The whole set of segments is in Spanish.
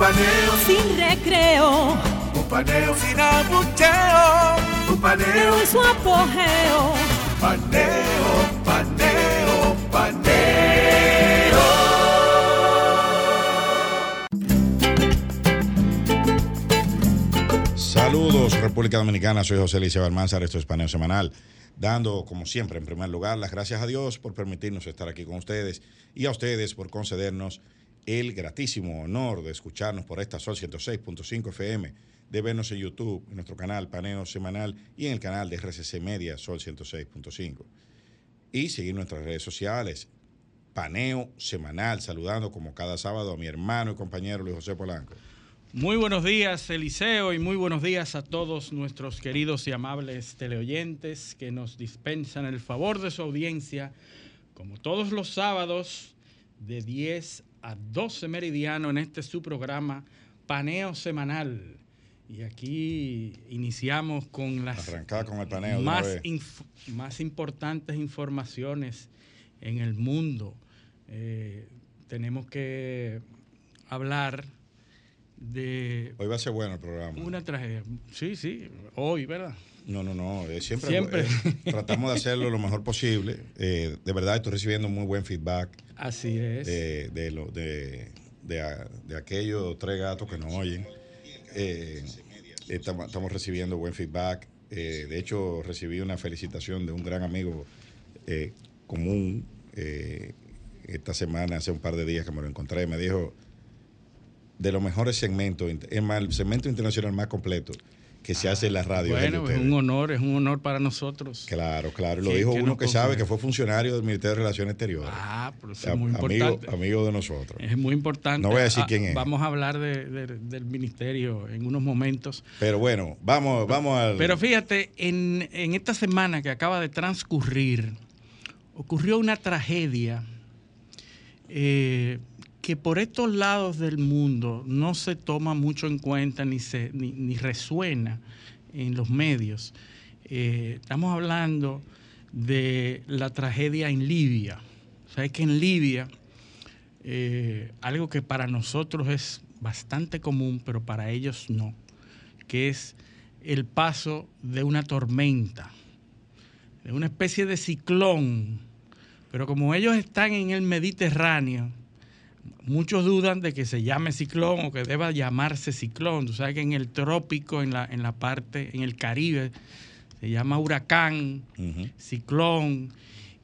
Paneo. Sin recreo, un paneo sin abucheo, un paneo en su apogeo. Paneo, paneo, paneo. Saludos República Dominicana, soy José Liceo Almanzar, esto es Paneo Semanal, dando como siempre en primer lugar las gracias a Dios por permitirnos estar aquí con ustedes y a ustedes por concedernos el gratísimo honor de escucharnos por esta Sol 106.5 FM, de vernos en YouTube, en nuestro canal Paneo Semanal y en el canal de RCC Media Sol 106.5. Y seguir nuestras redes sociales, Paneo Semanal, saludando como cada sábado a mi hermano y compañero Luis José Polanco. Muy buenos días, Eliseo, y muy buenos días a todos nuestros queridos y amables teleoyentes que nos dispensan el favor de su audiencia, como todos los sábados, de 10 a 12 meridiano en este su programa Paneo Semanal. Y aquí iniciamos con las con el paneo más, más importantes informaciones en el mundo. Eh, tenemos que hablar de... Hoy va a ser bueno el programa. Una tragedia. Sí, sí, hoy, ¿verdad? No, no, no, siempre, siempre. Eh, tratamos de hacerlo lo mejor posible. Eh, de verdad estoy recibiendo muy buen feedback. Así es. De, de, lo, de, de, aquellos tres gatos que nos oyen. Eh, estamos, estamos, recibiendo buen feedback. de hecho, recibí una felicitación de un gran amigo común esta semana, hace un par de días que me lo encontré. Me dijo de los mejores segmentos, el segmento internacional más completo que se hace en la radio. Bueno, es un honor, es un honor para nosotros. Claro, claro. Lo dijo uno que sabe que fue funcionario del Ministerio de Relaciones Exteriores. Ah, pero es muy importante. Amigo, de nosotros. Es muy importante. No voy a decir ah, quién es. Vamos a hablar del ministerio en unos momentos. Pero bueno, vamos, vamos al. Pero fíjate, en, en esta semana que acaba de transcurrir, ocurrió una tragedia. Eh, que por estos lados del mundo no se toma mucho en cuenta ni, se, ni, resuena en los medios. Eh, estamos hablando de la tragedia en Libia. Sabes que en Libia, eh, algo que para nosotros es bastante común, pero para ellos no, que es el paso de una tormenta, de una especie de ciclón. Pero como ellos están en el Mediterráneo, muchos dudan de que se llame ciclón o que deba llamarse ciclón. Tú sabes que en el trópico, en la, en la parte, en el Caribe, se llama huracán, ciclón.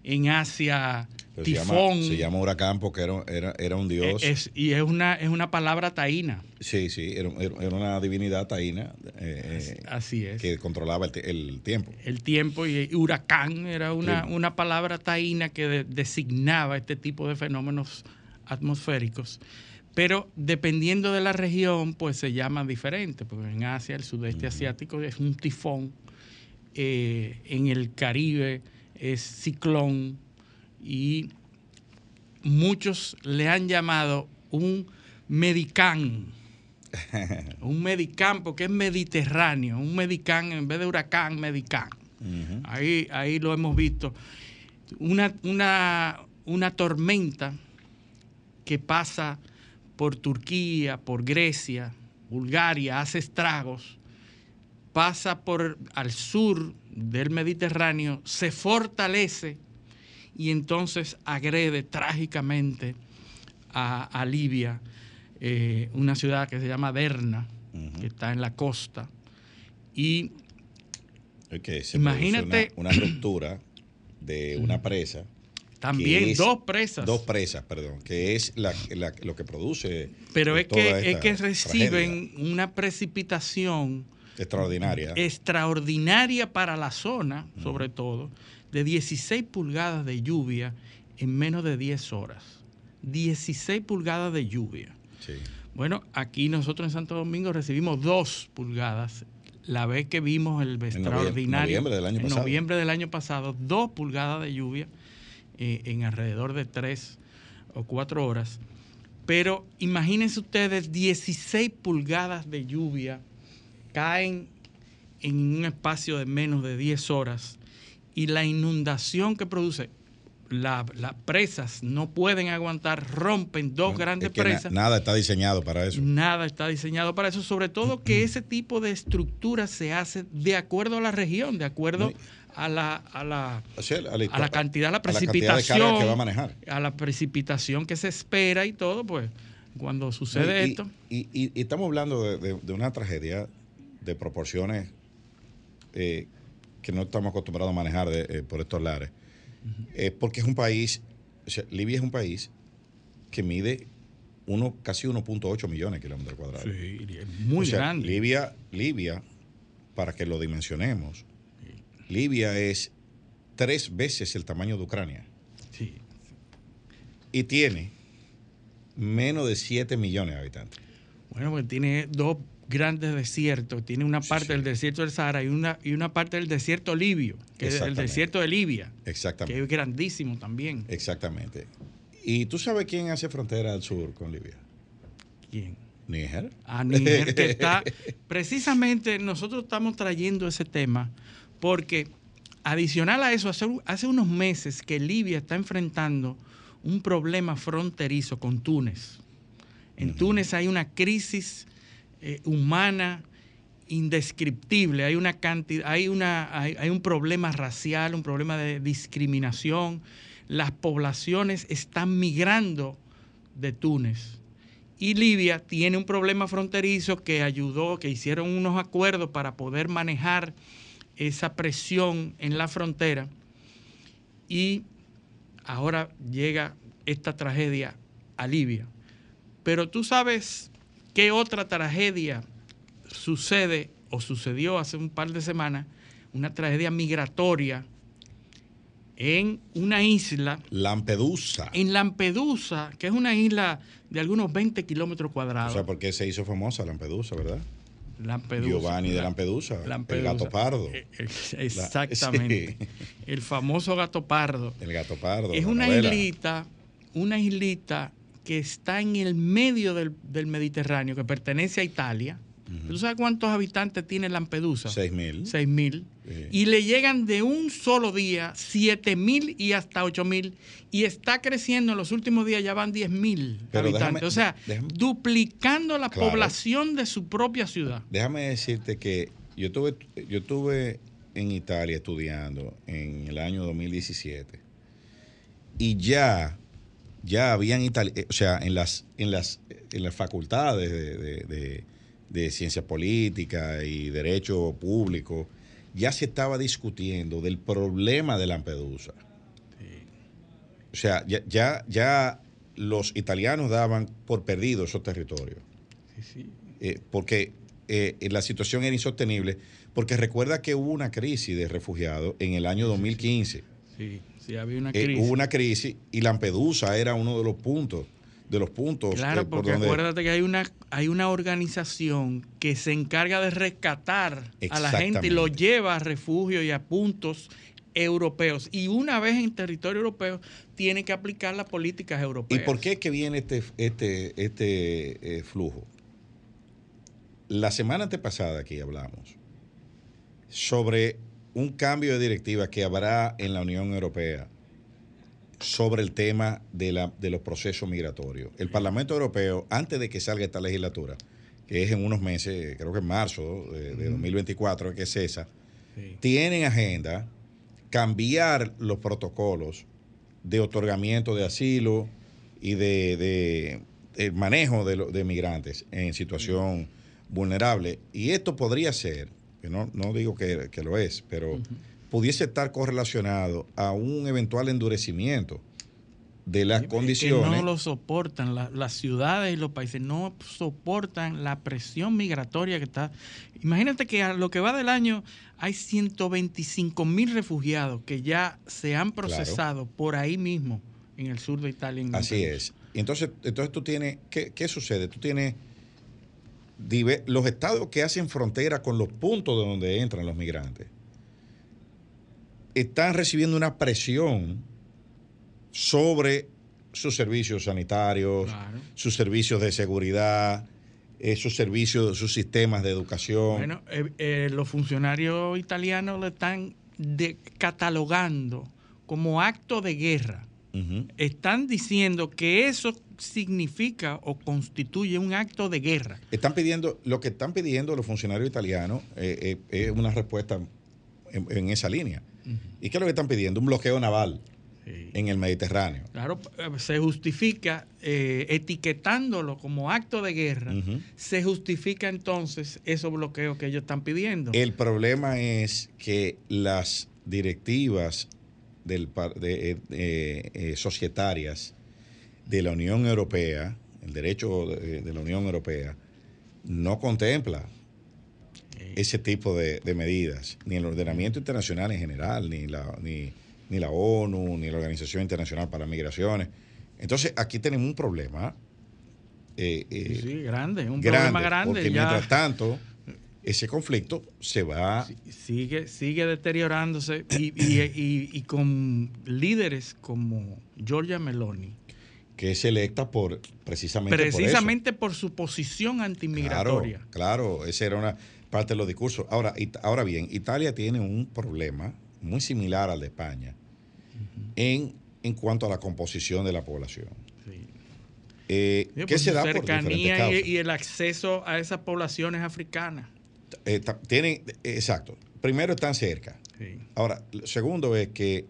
En Asia, tifón. Se llama, huracán porque era, era, un dios. y es una, es una palabra taína. Sí, sí, era, una divinidad taína. Eh, así, es. Que controlaba el, tiempo. El tiempo y, huracán era una, una palabra taína que designaba este tipo de fenómenos atmosféricos, pero dependiendo de la región, pues se llama diferente, porque en Asia, el sudeste asiático es un tifón, eh, en el Caribe es ciclón y muchos le han llamado un medicán. un medicán porque es mediterráneo, un medicán en vez de huracán, medicán. ahí, ahí lo hemos visto. Una, una, una tormenta que pasa por Turquía, por Grecia, Bulgaria, hace estragos, pasa por al sur del Mediterráneo, se fortalece y entonces agrede trágicamente a, Libia, eh, una ciudad que se llama Derna, que está en la costa. Y imagínate una, una, ruptura de una presa también dos presas. Dos presas, perdón, que es lo que produce. Pero es que, es que reciben una precipitación extraordinaria. Extraordinaria para la zona, sobre todo, de 16 pulgadas de lluvia en menos de 10 horas. 16 pulgadas de lluvia. Bueno, aquí nosotros en Santo Domingo recibimos dos pulgadas. La vez que vimos el extraordinario. En noviembre del año pasado. noviembre del año pasado, dos pulgadas de lluvia eh, en alrededor de tres o cuatro horas. Pero imagínense ustedes, 16 pulgadas de lluvia caen en un espacio de menos de 10 horas y la inundación que produce las presas no pueden aguantar, rompen dos grandes presas. nada está diseñado para eso. Nada está diseñado para eso, sobre todo que ese tipo de estructura se hace de acuerdo a la región, de acuerdo a la, a la, a la, cantidad, la precipitación, que va a manejar. A la precipitación que se espera y todo, pues cuando sucede esto. Y, estamos hablando de, una tragedia de proporciones eh, que no estamos acostumbrados a manejar eh, por estos lares. Eh, porque es un país, o sea, Libia es un país que mide uno, casi 1.8 millones de kilómetros cuadrados. Sí, muy grande. Libia, Libia, para que lo dimensionemos, Libia es tres veces el tamaño de Ucrania. Sí. Y tiene menos de 7 millones de habitantes. Bueno, porque tiene dos grandes desiertos. Tiene una parte del desierto del Sahara y una, y una parte del desierto libio, que es el desierto de Libia. Exactamente. Que es grandísimo también. Exactamente. ¿Y tú sabes quién hace frontera al sur con Libia? ¿Quién? Níger. Ah, Níger, que está. Precisamente nosotros estamos trayendo ese tema porque, adicional a eso, hace, hace unos meses que Libia está enfrentando un problema fronterizo con Túnez. En Túnez hay una crisis eh, humana indescriptible, hay una cantidad, hay, una, hay, un problema racial, un problema de discriminación. Las poblaciones están migrando de Túnez. Y Libia tiene un problema fronterizo que ayudó, que hicieron unos acuerdos para poder manejar esa presión en la frontera. Y ahora llega esta tragedia a Libia. Pero tú sabes qué otra tragedia sucede o sucedió hace un par de semanas, una tragedia migratoria en una isla. Lampedusa. En Lampedusa, que es una isla de algunos 20 kilómetros cuadrados. O sea, porque se hizo famosa Lampedusa, ¿verdad? Lampedusa. Giovanni de Lampedusa, el gato pardo. Eh, eh, exactamente. El famoso gato pardo. El gato pardo. Es una islita, una islita que está en el medio del, Mediterráneo, que pertenece a Italia. ¿Tú sabes cuántos habitantes tiene Lampedusa? Seis mil. Seis mil. Y le llegan de un solo día siete mil y hasta ocho mil. Y está creciendo en los últimos días, ya van diez mil habitantes. o sea, duplicando la población de su propia ciudad. Déjame decirte que yo tuve, yo estuve en Italia estudiando en el año 2017 y ya ya habían eh, o sea, en las, en las, en las facultades de, de, ciencia política y derecho público, ya se estaba discutiendo del problema de Lampedusa. O sea, ya, ya, los italianos daban por perdido esos territorios. Eh, porque eh, la situación era insostenible, porque recuerda que hubo una crisis de refugiados en el año 2015. Sí. Sí, había una eh, crisis. hubo una crisis y Lampedusa era uno de los puntos de los puntos. Claro, porque acuérdate que hay una, hay una organización que se encarga de rescatar a la gente y lo lleva a refugio y a puntos europeos. Y una vez en territorio europeo, tiene que aplicar las políticas europeas. ¿Y por qué es que viene este, este, este eh, flujo? La semana antepasada aquí hablamos sobre un cambio de directiva que habrá en la Unión Europea sobre el tema de, la, de los procesos migratorios. El Parlamento Europeo, antes de que salga esta legislatura, que es en unos meses, creo que en marzo de, 2024, que es esa, tiene en agenda cambiar los protocolos de otorgamiento de asilo y de, manejo de, de, migrantes en situación vulnerable. Y esto podría ser no, no digo que, lo es, pero pudiese estar correlacionado a un eventual endurecimiento de las condiciones. Que no lo soportan, las ciudades y los países no soportan la presión migratoria que está. Imagínate que a lo que va del año hay 125 mil refugiados que ya se han procesado por ahí mismo en el sur de Italia. Así es. entonces, entonces tú tienes, ¿qué, qué sucede? Tú tienes los estados que hacen frontera con los puntos de donde entran los migrantes están recibiendo una presión sobre sus servicios sanitarios, sus servicios de seguridad, eh, sus servicios, sus sistemas de educación. Bueno, eh, eh, los funcionarios italianos lo están catalogando como acto de guerra. Están diciendo que eso significa o constituye un acto de guerra. Están pidiendo, lo que están pidiendo los funcionarios italianos es una respuesta en, esa línea. ¿Y qué es lo que están pidiendo? Un bloqueo naval en el Mediterráneo. Claro, se justifica eh, etiquetándolo como acto de guerra, se justifica entonces esos bloqueos que ellos están pidiendo. El problema es que las directivas del, de, eh, eh, societarias de la Unión Europea, el derecho de, la Unión Europea, no contempla ese tipo de, medidas, ni el ordenamiento internacional en general, ni la, ni, ni la ONU, ni la Organización Internacional para Migraciones. Entonces, aquí tenemos un problema. Eh, eh, sí, grande, un problema grande. Porque mientras tanto, ese conflicto se va. Sigue, sigue deteriorándose y, y, con líderes como Giorgia Meloni. Que es electa por precisamente, precisamente por, su posición antimigratoria. Claro, claro, esa era una parte de los discursos. Ahora, ahora bien, Italia tiene un problema muy similar al de España en, en cuanto a la composición de la población. Eh, ¿Qué se da por cercanía y, y, el acceso a esas poblaciones africanas? Eh, tienen, exacto. Primero están cerca. Ahora, segundo es que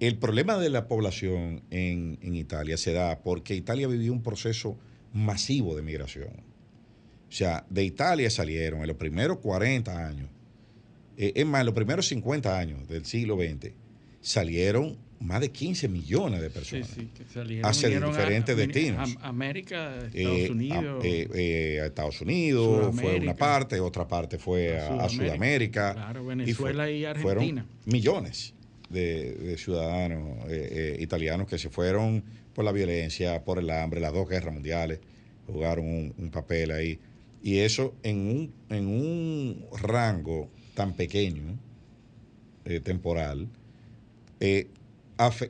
el problema de la población en, en, Italia se da porque Italia vivió un proceso masivo de migración. O sea, de Italia salieron en los primeros 40 años eh, es más, en los primeros 50 años del siglo XX salieron más de 15 millones de personas sí, sí, salieron, hacia diferentes destinos. A, América, Estados eh, Unidos. Eh, eh, a, Estados Unidos fue una parte, otra parte fue a, Sudamérica. Claro, Venezuela y, Argentina. Fueron millones de, ciudadanos italianos que se fueron por la violencia, por el hambre, las dos guerras mundiales, jugaron un, un papel ahí. Y eso en un, en un rango tan pequeño, eh, temporal, eh,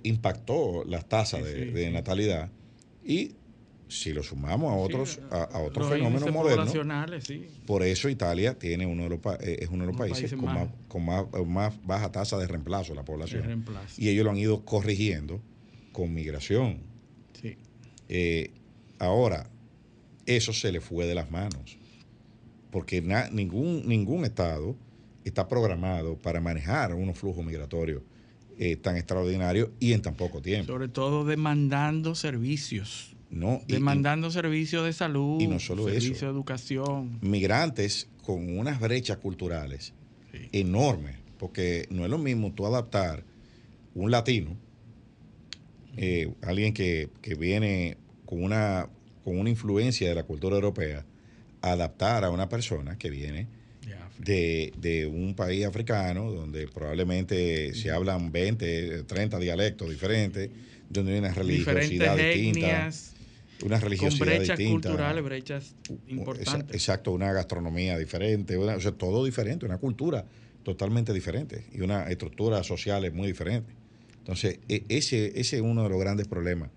impactó las tasas de, natalidad. Y si lo sumamos a otros a, otros fenómenos modernos por eso Italia tiene uno de los eh, es uno de los países, con, más, con más, baja tasa de reemplazo de la población. Y ellos lo han ido corrigiendo con migración. Ahora eso se le fue de las manos porque ningún ningún estado está programado para manejar unos flujos migratorios eh, tan extraordinarios y en tan poco tiempo. Sobre todo demandando servicios. No, demandando servicios de salud, y no solo servicios de educación. Migrantes con unas brechas culturales enormes, porque no es lo mismo tú adaptar un latino, eh, alguien que, que, viene con una, con una influencia de la cultura europea, adaptar a una persona que viene de, un país africano donde probablemente se hablan 20, 30 dialectos diferentes, donde hay una religiosidad distinta. Una religiosidad con brechas culturales, brechas importantes. Exacto, una gastronomía diferente, o sea, todo diferente, una cultura totalmente diferente y una estructura social muy diferente. Entonces, e, ese, ese es uno de los grandes problemas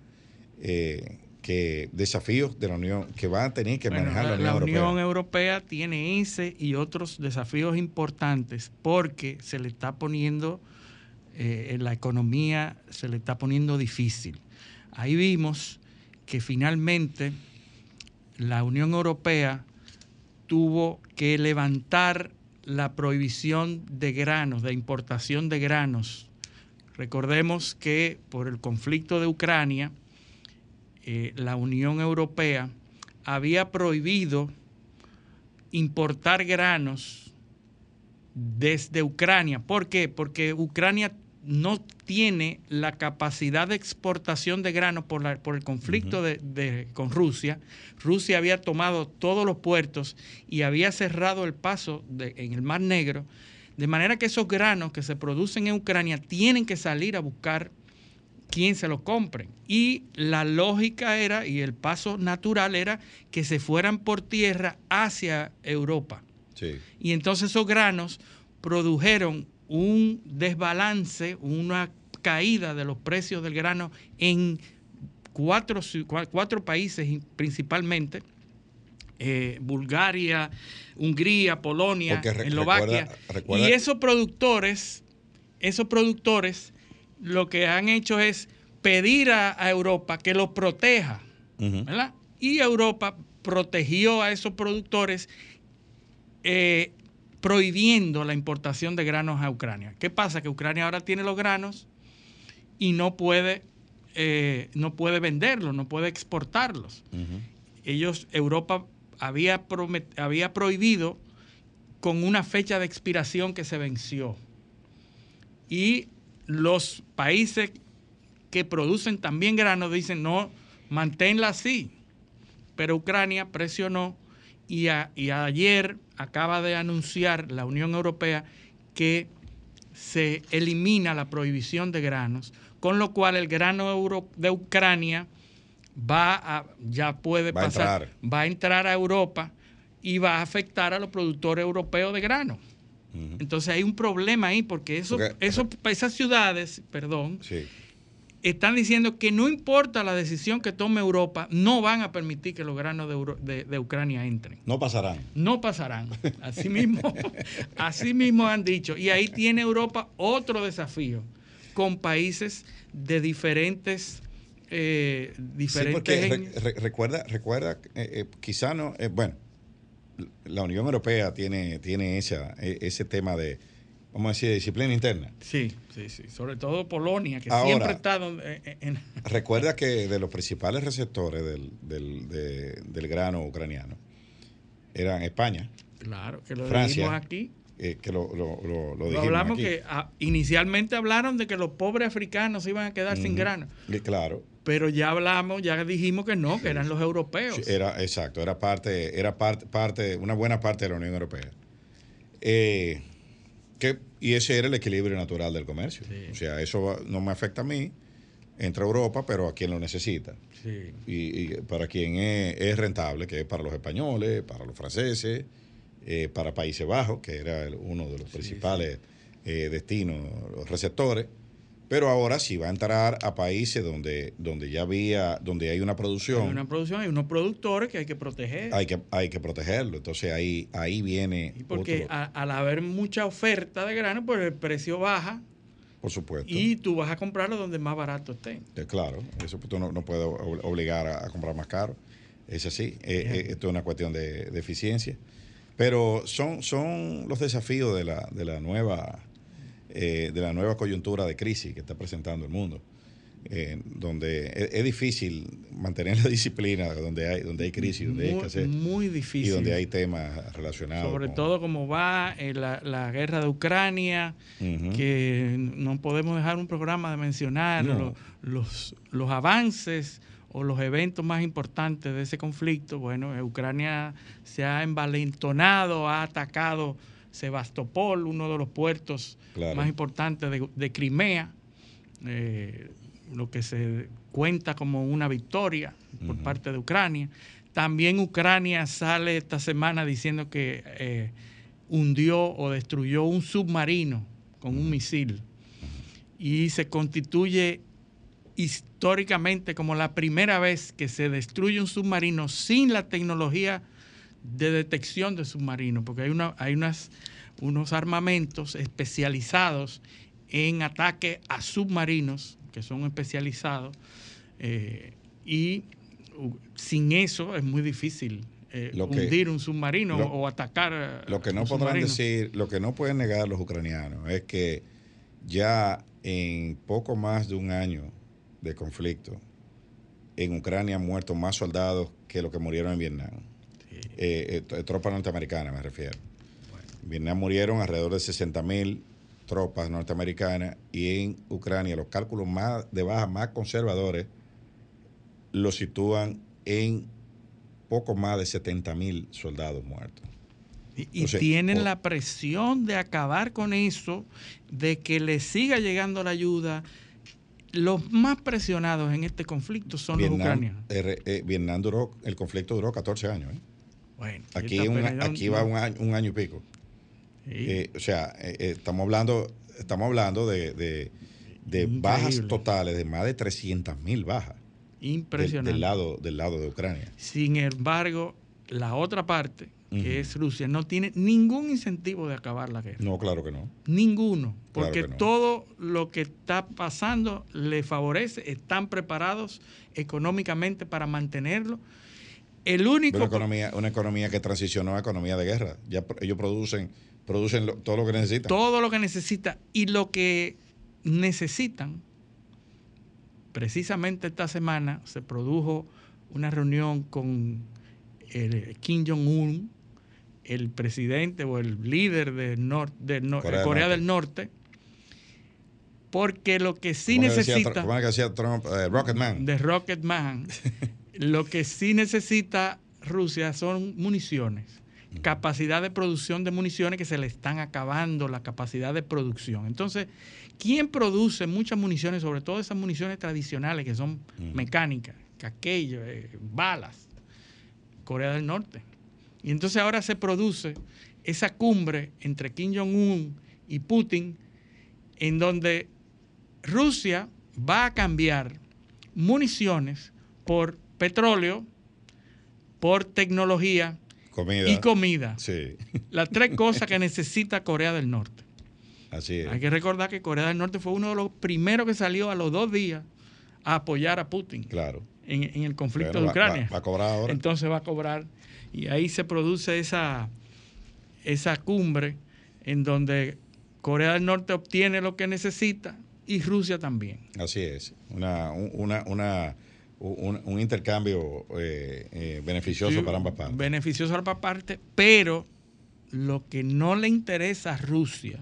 eh, que desafíos de la Unión que va a tener que manejar la, Unión Europea. La Unión Europea tiene ese y otros desafíos importantes porque se le está poniendo eh, la economía se le está poniendo difícil. Ahí vimos que finalmente la Unión Europea tuvo que levantar la prohibición de granos, de importación de granos. Recordemos que por el conflicto de Ucrania, eh, la Unión Europea había prohibido importar granos desde Ucrania. ¿Por qué? Porque Ucrania no tiene la capacidad de exportación de granos por, el conflicto con Rusia. Rusia había tomado todos los puertos y había cerrado el paso en el Mar Negro, de manera que esos granos que se producen en Ucrania tienen que salir a buscar quién se lo compren. Y la lógica era, y el paso natural era, que se fueran por tierra hacia Europa. Y entonces esos granos produjeron un desbalance, una caída de los precios del grano en cuatro, cuatro países principalmente, eh, Bulgaria, Hungría, Polonia, Eslovaquia. Y esos productores, esos productores lo que han hecho es pedir a, Europa que los proteja, ¿verdad? Y Europa protegió a esos productores eh, prohibiendo la importación de granos a Ucrania. ¿Qué pasa? Que Ucrania ahora tiene los granos y no puede, eh, no puede venderlos, no puede exportarlos. Ellos, Europa había, había prohibido con una fecha de expiración que se venció. Y los países que producen también granos dicen, no, manténla así. Pero Ucrania presionó y, ayer acaba de anunciar la Unión Europea que se elimina la prohibición de granos, con lo cual el grano de Ucrania va a, ya puede pasar, va a entrar a Europa y va a afectar a los productores europeos de grano. Entonces hay un problema ahí porque, eso, esas ciudades, perdón, están diciendo que no importa la decisión que tome Europa, no van a permitir que los granos de, Ucrania entren. No pasarán. No pasarán. Así mismo, así mismo han dicho. Y ahí tiene Europa otro desafío con países de diferentes... Eh, diferentes recuerda, recuerda eh, eh, quizá no, bueno, la Unión Europea tiene, tiene esa, e, ese tema de, vamos a decir, disciplina interna. Sí, sí, sí. Sobre todo Polonia, que siempre ha estado en, Recuerda que de los principales receptores del, del, grano ucraniano eran España. Claro, que lo Francia, aquí. Eh, que lo, lo, lo, lo hablamos que ah, inicialmente hablaron de que los pobres africanos iban a quedar sin grano. claro. Pero ya hablamos, ya dijimos que no, que eran los europeos. Era, exacto, era parte, era parte, parte, una buena parte de la Unión Europea. Eh, que, y ese era el equilibrio natural del comercio. O sea, eso no me afecta a mí, entra Europa, pero a quien lo necesita. Y, para quien es, rentable, que es para los españoles, para los franceses, eh, para Países Bajos, que era uno de los principales eh, destinos, los receptores pero ahora sí va a entrar a países donde, donde ya había, donde hay una producción. Hay una producción, hay unos productores que hay que proteger. Hay que, hay que protegerlo. Entonces ahí, ahí viene. porque al haber mucha oferta de grano, pues el precio baja. Por supuesto. Y tú vas a comprarlo donde más barato esté. Eh, claro, eso tú no, no puedes obligar a, comprar más caro. Es así. Eh, eh, esto es una cuestión de, de, eficiencia. Pero son, son los desafíos de la, de la nueva eh, de la nueva coyuntura de crisis que está presentando el mundo. Eh, donde es, difícil mantener la disciplina donde hay donde hay crisis, donde muy, hay escasez. Muy difícil. Y donde hay temas relacionados. Sobre todo como va eh, la, guerra de Ucrania, que no podemos dejar un programa de mencionar los, los avances o los eventos más importantes de ese conflicto. Bueno, Ucrania se ha envalentonado, ha atacado Sebastopol, uno de los puertos más importantes de, Crimea, eh, lo que se cuenta como una victoria por parte de Ucrania. También Ucrania sale esta semana diciendo que eh, hundió o destruyó un submarino con un misil y se constituye históricamente como la primera vez que se destruye un submarino sin la tecnología de detección de submarinos, porque hay, una, hay unas, unos armamentos especializados en ataque a submarinos, que son especializados, eh, y sin eso es muy difícil eh, hundir un submarino o atacar. Lo que no podrán decir, lo que no pueden negar los ucranianos es que ya en poco más de un año de conflicto, en Ucrania han muerto más soldados que los que murieron en Vietnam. Eh, eh, tropas norteamericanas me refiero. En Vietnam murieron alrededor de 60 mil tropas norteamericanas y en Ucrania los cálculos más de baja más conservadores lo sitúan en poco más de 70 mil soldados muertos. Y, tienen la presión de acabar con eso, de que le siga llegando la ayuda los más presionados en este conflicto son los ucranianos. Eh, Vietnam duró, el conflicto duró 14 años. ¿eh? Bueno, aquí, aquí va un año, un año y pico. Eh, o sea, estamos hablando, estamos hablando de, bajas totales, de más de 300 mil bajas. Impresionante. del, lado, del lado de Ucrania. Sin embargo, la otra parte, que es Rusia, no tiene ningún incentivo de acabar la guerra. No, claro que no. Ninguno, porque todo lo que está pasando le favorece, están preparados económicamente para mantenerlo. El único... Una economía, una economía que transicionó a economía de guerra. Ya ellos producen, producen todo lo que necesitan. Todo lo que necesita. Y lo que necesitan, precisamente esta semana se produjo una reunión con el Kim Jong-un, el presidente o el líder de, Corea, del Norte, porque lo que sí necesita... ¿Cómo que decía Trump? Eh, Rocketman. De Rocketman. lo que sí necesita Rusia son municiones, capacidad de producción de municiones que se le están acabando la capacidad de producción. Entonces, ¿quién produce muchas municiones, sobre todo esas municiones tradicionales que son mecánicas, aquello, eh, balas? Corea del Norte. Y entonces ahora se produce esa cumbre entre Kim Jong-un y Putin, en donde Rusia va a cambiar municiones por petróleo, por tecnología y comida. Sí. Las tres cosas que necesita Corea del Norte. Así es. Hay que recordar que Corea del Norte fue uno de los primeros que salió a los dos días a apoyar a Putin. Claro. En, el conflicto de Ucrania. Va, a cobrar ahora. Entonces va a cobrar. Y ahí se produce esa, esa cumbre en donde Corea del Norte obtiene lo que necesita y Rusia también. Así es. Una, una, una un, intercambio eh, eh, beneficioso para ambas partes. Beneficioso para ambas partes, pero lo que no le interesa a Rusia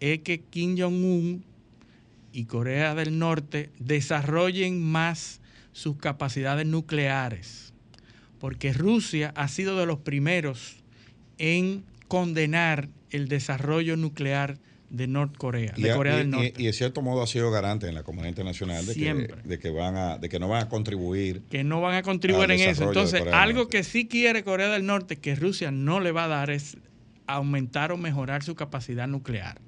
es que Kim Jong-un y Corea del Norte desarrollen más sus capacidades nucleares, porque Rusia ha sido de los primeros en condenar el desarrollo nuclear de de Corea del Norte. Y, de cierto modo ha sido garante en la comunidad internacional de que, de que, van a, de que no van a contribuir. Que no van a contribuir en eso. Entonces, algo que sí quiere Corea del Norte, que Rusia no le va a dar, es aumentar o mejorar su capacidad nuclear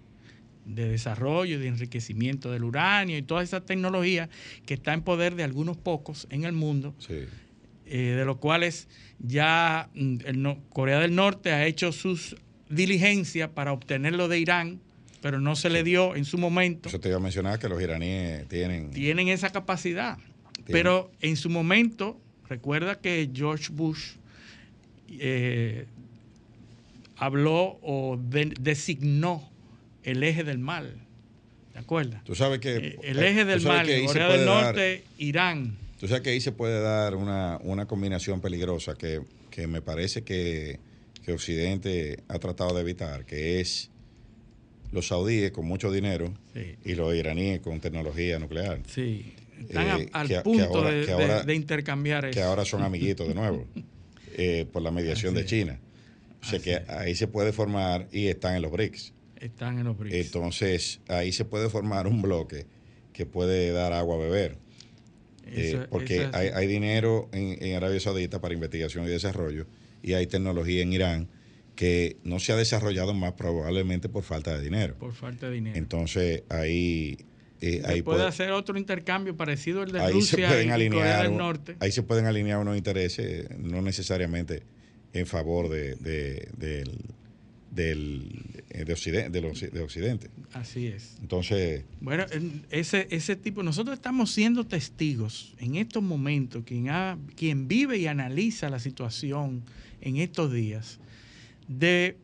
de desarrollo, de enriquecimiento del uranio y toda esa tecnología que está en poder de algunos pocos en el mundo, eh, de los cuales ya mm, Corea del Norte ha hecho sus diligencias para obtenerlo de Irán, pero no se le dio en su momento. Eso te iba a mencionar que los iraníes tienen... Tienen esa capacidad, pero en su momento, recuerda que George Bush eh, habló o designó el eje del mal. ¿De acuerdo? Tú sabes que. Eh, el eje del mal, Corea del Norte, Irán. Tú sabes que ahí se puede dar una, combinación peligrosa que, me parece que, Occidente ha tratado de evitar, que es los saudíes con mucho dinero y los iraníes con tecnología nuclear. Sí, están eh, al punto de, intercambiar eso. Que ahora son amiguitos de nuevo, eh, por la mediación de China. O sea que ahí se puede formar y están en los BRICS. Están en los BRICS. Entonces, ahí se puede formar un bloque que puede dar agua a beber. Eh, porque hay, dinero en, Arabia Saudita para investigación y desarrollo y hay tecnología en Irán que no se ha desarrollado más probablemente por falta de dinero. Por falta de dinero. Entonces, ahí... Eh, ahí puede, hacer otro intercambio parecido al de Rusia y Corea del Norte. Ahí se pueden alinear unos intereses, no necesariamente en favor de, del, eh, de, Occidente, de, Occidente. Así es. Entonces... Bueno, ese, ese tipo, nosotros estamos siendo testigos en estos momentos, quien, ha, quien vive y analiza la situación en estos días, de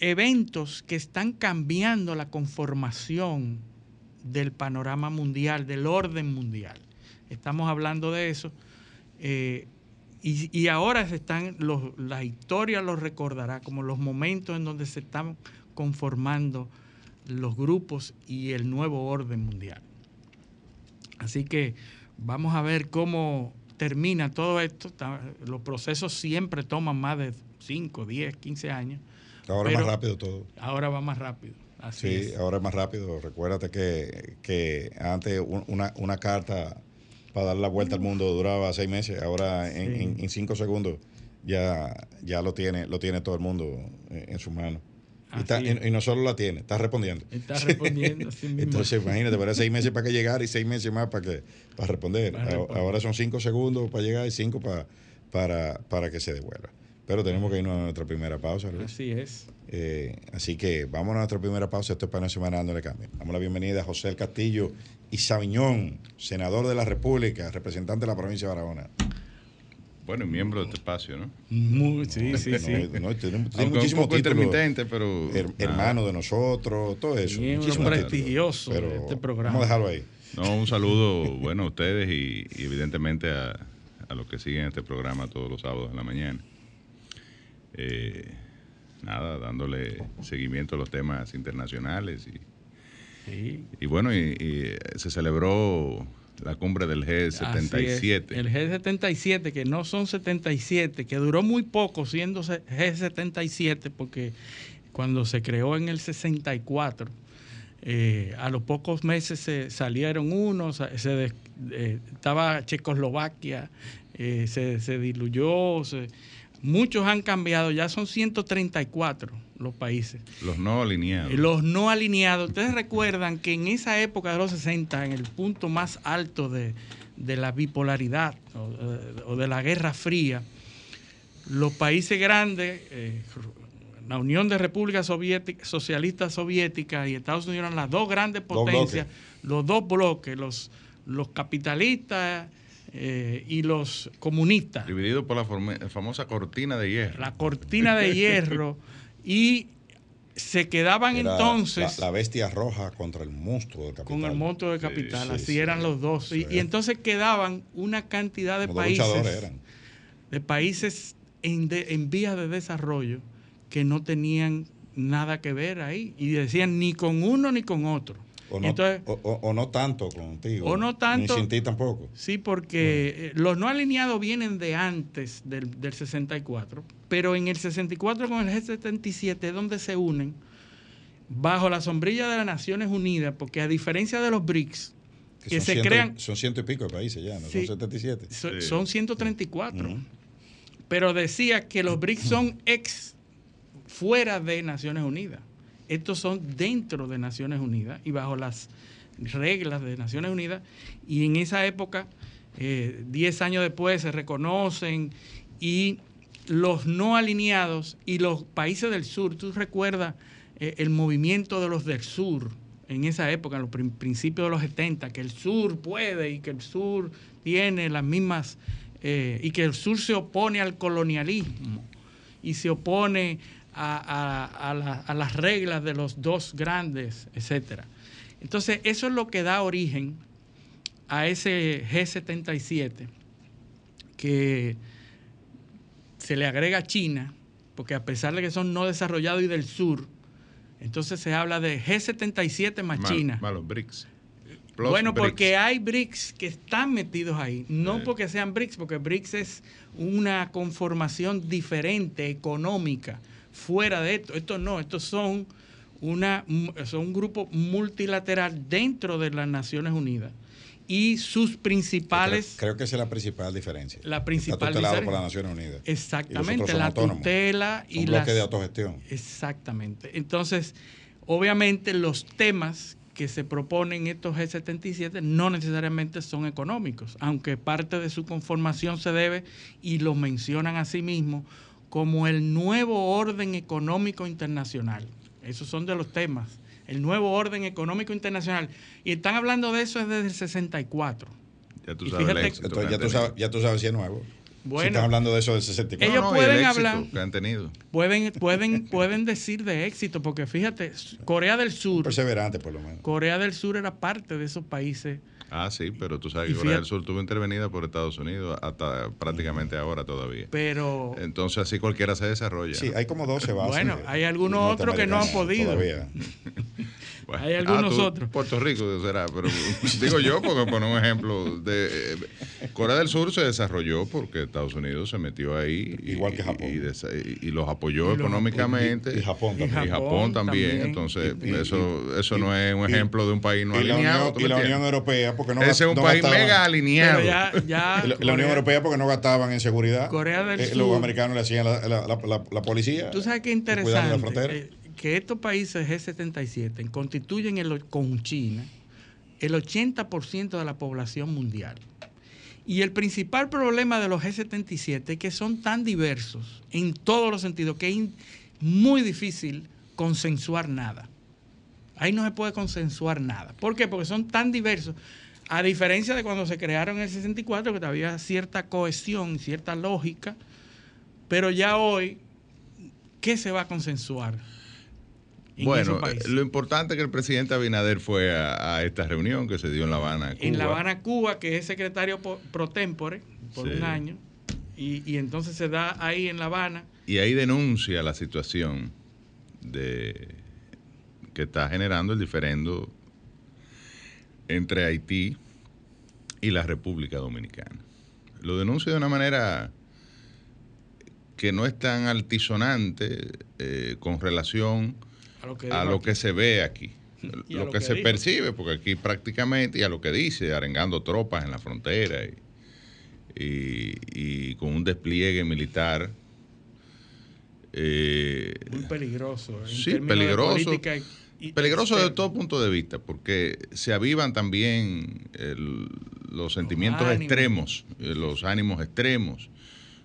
eventos que están cambiando la conformación del panorama mundial, del orden mundial. Estamos hablando de eso. Eh, y, ahora están, los, la historia los recordará como los momentos en donde se están conformando los grupos y el nuevo orden mundial. Así que vamos a ver cómo termina todo esto. Los procesos siempre toman más de 5, 10, 15 años. Ahora más rápido todo. Ahora va más rápido. sí, ahora es más rápido. Recuérdate que, que antes una, una carta para dar la vuelta al mundo duraba seis meses. Ahora en, cinco segundos ya, ya lo tiene, lo tiene todo el mundo en, sus manos. Y, no solo la tiene, está respondiendo. Está respondiendo. Entonces, imagínate, para seis meses para que llegar y seis meses más para que para responder. Ahora son cinco segundos para llegar y cinco para, para, para que se devuelva. Pero tenemos que irnos a nuestra primera pausa. Así es. Eh, así que vamos a nuestra primera pausa. Esto es para semana dándole cambio. Damos la bienvenida a José El Castillo y Sabiñón, senador de la República, representante de la provincia de Barahona. Bueno, y miembro de este espacio, ¿no? sí, sí, sí. No, tiene, muchísimo un poco intermitente, pero... hermano de nosotros, todo eso. muchísimo prestigioso pero este programa. Vamos a dejarlo ahí. No, un saludo, bueno, a ustedes y, evidentemente a, a, los que siguen este programa todos los sábados en la mañana. Eh, nada, dándole seguimiento a los temas internacionales y, y bueno, y, se celebró la cumbre del G77. El G77, que no son 77, que duró muy poco siendo G77, porque cuando se creó en el 64, eh, a los pocos meses se salieron unos, se eh, estaba Checoslovaquia, eh, se, se, diluyó, se, Muchos han cambiado, ya son 134 los países. Los no alineados. Los no alineados. Ustedes recuerdan que en esa época de los 60, en el punto más alto de, la bipolaridad o, de la Guerra Fría, los países grandes, eh, la Unión de Repúblicas Socialistas Soviéticas y Estados Unidos eran las dos grandes potencias, los dos bloques, los, los capitalistas eh, y los comunistas. Dividido por la famosa cortina de hierro. La cortina de hierro. y se quedaban entonces. La, bestia roja contra el monstruo del capital. Con el monstruo del capital, así eran los dos. Y, entonces quedaban una cantidad de países. De países en, en vías de desarrollo que no tenían nada que ver ahí. Y decían ni con uno ni con otro. O no, o, no tanto contigo. O no tanto. Ni sin ti tampoco. Sí, porque eh, los no alineados vienen de antes del, 64, pero en el 64 con el G77 es donde se unen bajo la sombrilla de las Naciones Unidas, porque a diferencia de los BRICS, que, se crean... Son ciento y pico de países ya, ¿no? son 77. Son 134. Pero decía que los BRICS son ex fuera de Naciones Unidas. Estos son dentro de Naciones Unidas y bajo las reglas de Naciones Unidas. Y en esa época, 10 eh, años después, se reconocen y los no alineados y los países del sur, tú recuerdas eh, el movimiento de los del sur en esa época, en los principios de los 70, que el sur puede y que el sur tiene las mismas, eh, y que el sur se opone al colonialismo y se opone a, las reglas de los dos grandes, etcétera. Entonces, eso es lo que da origen a ese G77 que se le agrega a China, porque a pesar de que son no desarrollados y del sur, entonces se habla de G77 más China. Más los BRICS. bueno, porque hay BRICS que están metidos ahí, no porque sean BRICS, porque BRICS es una conformación diferente, económica fuera de esto. Esto no, estos son, una, son un grupo multilateral dentro de las Naciones Unidas. Y sus principales... Creo, que esa es la principal diferencia. La principal Está tutelado por las Naciones Unidas. Exactamente, la tutela y la... de autogestión. Exactamente. Entonces, obviamente los temas que se proponen estos G77 no necesariamente son económicos, aunque parte de su conformación se debe, y lo mencionan a sí mismos, como el nuevo orden económico internacional. Esos son de los temas. El nuevo orden económico internacional. Y están hablando de eso desde el 64. Ya tú sabes, ya, tú sabes ya tú sabes si es nuevo. Bueno, si están hablando de eso del 64. Ellos pueden hablar. Que han tenido. Pueden, pueden, pueden decir de éxito, porque fíjate, Corea del Sur. Perseverante, por lo menos. Corea del Sur era parte de esos países Ah, sí, pero tú sabes que Corea del Sur estuvo intervenida por Estados Unidos hasta prácticamente ahora todavía. Pero. Entonces, así cualquiera se desarrolla. Sí, hay como 12 bases. Bueno, hay algunos otros que no han podido. Todavía. Hay algunos ah, otros. Puerto Rico será, pero digo yo porque poner un ejemplo de eh, Corea del Sur se desarrolló porque Estados Unidos se metió ahí igual que Japón. y, los apoyó económicamente. Y, Japón también, y Japón también, entonces eso eso no es un ejemplo de un país no alineado la Unión, y la Unión Europea porque no ese es un país mega alineado. Ya, ya la, Unión Europea porque no gastaban en seguridad. Corea del eh, Sur los americanos le hacían la, la, la policía tú sabes qué interesante que estos países G77 constituyen con China el 80% de la población mundial. Y el principal problema de los G77 es que son tan diversos en todos los sentidos que es muy difícil consensuar nada. Ahí no se puede consensuar nada. ¿Por qué? Porque son tan diversos. A diferencia de cuando se crearon en el 64, que había cierta cohesión, cierta lógica, pero ya hoy, ¿qué se va a consensuar? Bueno, lo importante es que el presidente Abinader fue a, esta reunión que se dio en La Habana, Cuba. En La Habana, Cuba, que es secretario pro tempore por un año, y, entonces se da ahí en La Habana. Y ahí denuncia la situación de que está generando el diferendo entre Haití y la República Dominicana. Lo denuncia de una manera que no es tan altisonante eh, con relación a lo que, se ve aquí, lo, que, se percibe, porque aquí prácticamente, y a lo que dice, arengando tropas en la frontera y, con un despliegue militar. Eh, Muy peligroso. sí, peligroso. peligroso desde todo punto de vista, porque se avivan también los sentimientos extremos, eh, los ánimos extremos.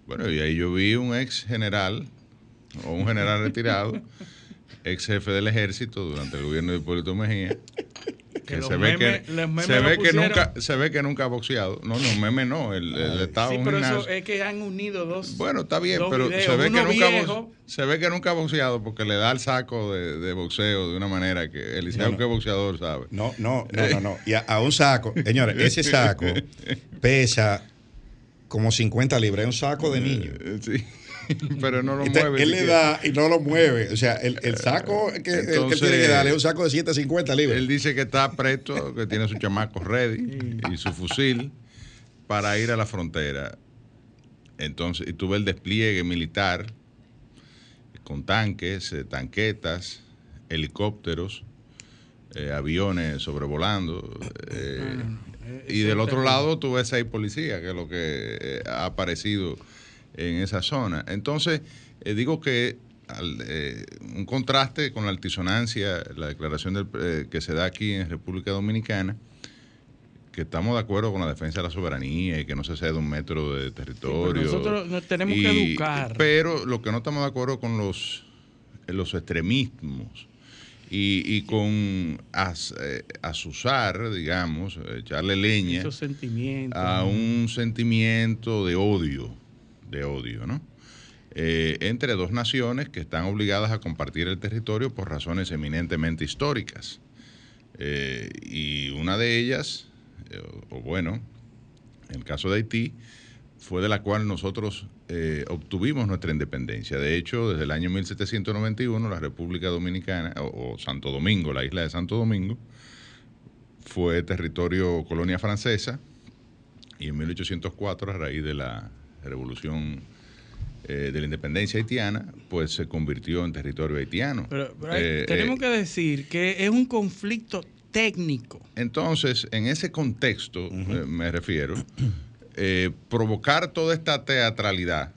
Bueno, y ahí yo vi un ex general o un general retirado ex jefe del ejército durante el gobierno de Hipólito Mejía. Que, se ve que se ve que nunca se ve que nunca ha boxeado. No no meme no el, el estado sí pero eso es que han unido dos bueno está bien pero se ve que nunca se ve que nunca ha boxeado porque le da el saco de, boxeo de una manera que el no, que boxeador sabe. No no no no, no. y a, un saco señores ese saco pesa como 50 libras es un saco de niño. Sí pero no lo mueve. Él le da y no lo mueve. O sea, el, el saco que él, tiene que darle es un saco de 750 libras. Él dice que está presto, que tiene su chamaco ready y su fusil para ir a la frontera. Entonces, y tuve el despliegue militar con tanques, eh, tanquetas, helicópteros, eh, aviones sobrevolando. Eh, y del otro lado tuve seis policías, que es lo que ha aparecido en esa zona. Entonces, eh, digo que eh, un contraste con la altisonancia, la declaración eh, que se da aquí en República Dominicana, que estamos de acuerdo con la defensa de la soberanía y que no se cede un metro de territorio. nosotros tenemos que educar. Pero lo que no estamos de acuerdo con los, los extremismos y, con asusar, digamos, echarle leña a un sentimiento de odio de odio, ¿no? Eh, entre dos naciones que están obligadas a compartir el territorio por razones eminentemente históricas. Eh, y una de ellas, eh, o bueno, en el caso de Haití, fue de la cual nosotros obtuvimos nuestra independencia. De hecho, desde el año 1791, la República Dominicana, o, Santo Domingo, la isla de Santo Domingo, fue territorio colonia francesa, y en 1804, a raíz de la revolución eh, de la independencia haitiana, pues se convirtió en territorio haitiano. Pero, eh, tenemos eh, que decir que es un conflicto técnico. Entonces, en ese contexto, me refiero, provocar toda esta teatralidad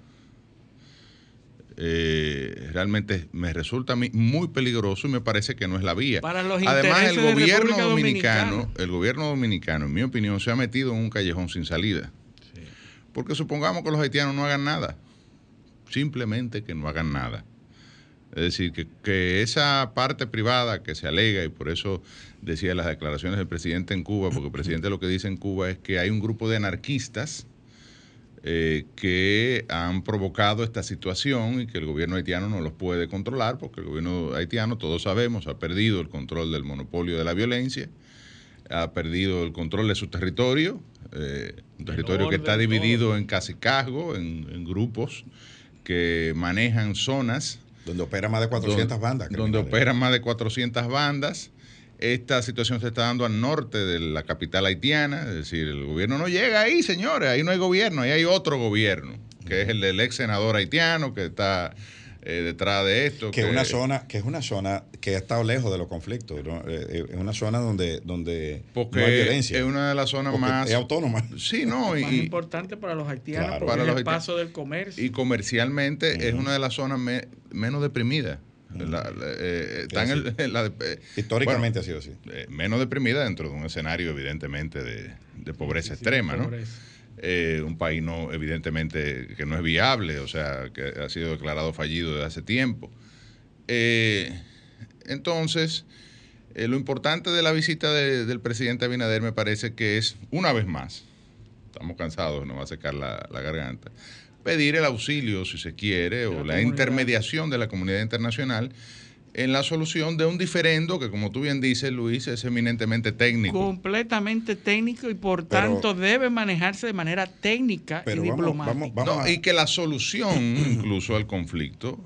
realmente me resulta a mí muy peligroso y me parece que no es la vía. Para los Además, el gobierno dominicano, el gobierno dominicano, en mi opinión, se ha metido en un callejón sin salida. Porque supongamos que los haitianos no hagan nada. Simplemente que no hagan nada. Es decir, que, esa parte privada que se alega, y por eso decía las declaraciones del presidente en Cuba, porque el presidente lo que dice en Cuba es que hay un grupo de anarquistas eh, que han provocado esta situación y que el gobierno haitiano no los puede controlar, porque el gobierno haitiano, todos sabemos, ha perdido el control del monopolio de la violencia, ha perdido el control de su territorio, eh, un territorio que está dividido en casicazgo, en, en, grupos que manejan zonas. Donde operan más de 400 bandas. Donde operan más de 400 bandas. Esta situación se está dando al norte de la capital haitiana, es decir, el gobierno no llega ahí, señores, ahí no hay gobierno, ahí hay otro gobierno, que es el del ex senador haitiano que está eh, detrás de esto. Que, es una zona, que es una zona que ha estado lejos de los conflictos, eh, es una zona donde, donde no hay violencia. Es una de las zonas más... Es autónoma. Sí, no. Y, más importante para los haitianos para el paso del comercio. Y comercialmente es una de las zonas menos deprimidas Históricamente ha sido así. Eh, menos deprimida dentro de un escenario, evidentemente, de, pobreza extrema, ¿no? Eh, un país no, evidentemente, que no es viable, o sea, que ha sido declarado fallido desde hace tiempo. Eh, entonces, lo importante de la visita del presidente Abinader me parece que es, una vez más, estamos cansados, no va a secar la, la garganta, pedir el auxilio, si se quiere, o la, intermediación de la comunidad internacional en la solución de un diferendo que, como tú bien dices, Luis, es eminentemente técnico. Completamente técnico y, por tanto, debe manejarse de manera técnica y diplomática. y que la solución, incluso al conflicto,